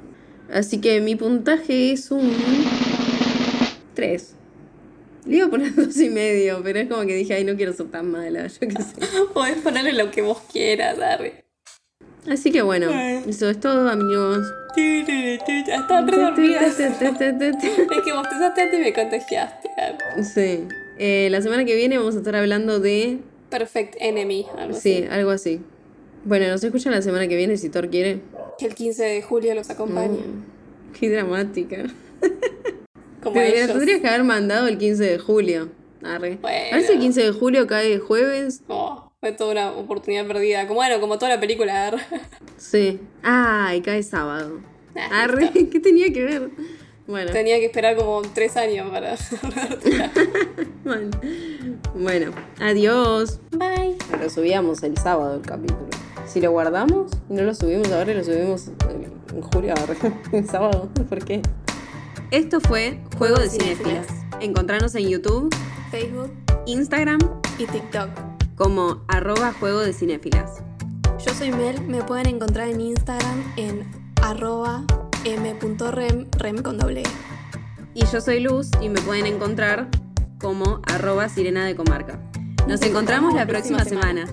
Así que mi puntaje es un 3. Le iba a poner dos y medio, pero es como que dije, ay, no quiero ser tan mala, yo qué sé. Podés ponerle lo que vos quieras, Darry. Así que bueno, eso es todo, amigos. Están re dormidas. Es que vos te antes y me contagiaste. Sí. Eh, la semana que viene vamos a estar hablando de Perfect Enemy. Algo Sí, así. algo así. Bueno, nos escuchan la semana que viene si Thor quiere. Que el 15 de julio los acompañe. Mm, qué dramática. Como Debería- tendrías que haber mandado el 15 de julio. Arre. Bueno. A ver si el 15 de julio cae jueves. Oh, fue toda una oportunidad perdida. Como bueno, como toda la película. Arre. Sí. Ay, cae sábado. Ah, Arre, ¿qué tenía que ver? Bueno, Tenía que esperar como tres años para. bueno. Bueno, adiós. Bye. Lo subíamos el sábado el capítulo. Si lo guardamos y no lo subimos ahora y lo subimos en julio, arre, el sábado. ¿Por qué? Esto fue Juego de Cinéfilas. Encontranos en YouTube, Facebook Instagram y TikTok. como arroba Juego de Cinéfilas. Yo soy Mel, me pueden encontrar en Instagram en arroba m.rem, rem con doble E. Y yo soy Luz y me pueden encontrar como arroba Sirena de Comarca. Nos encontramos la próxima semana.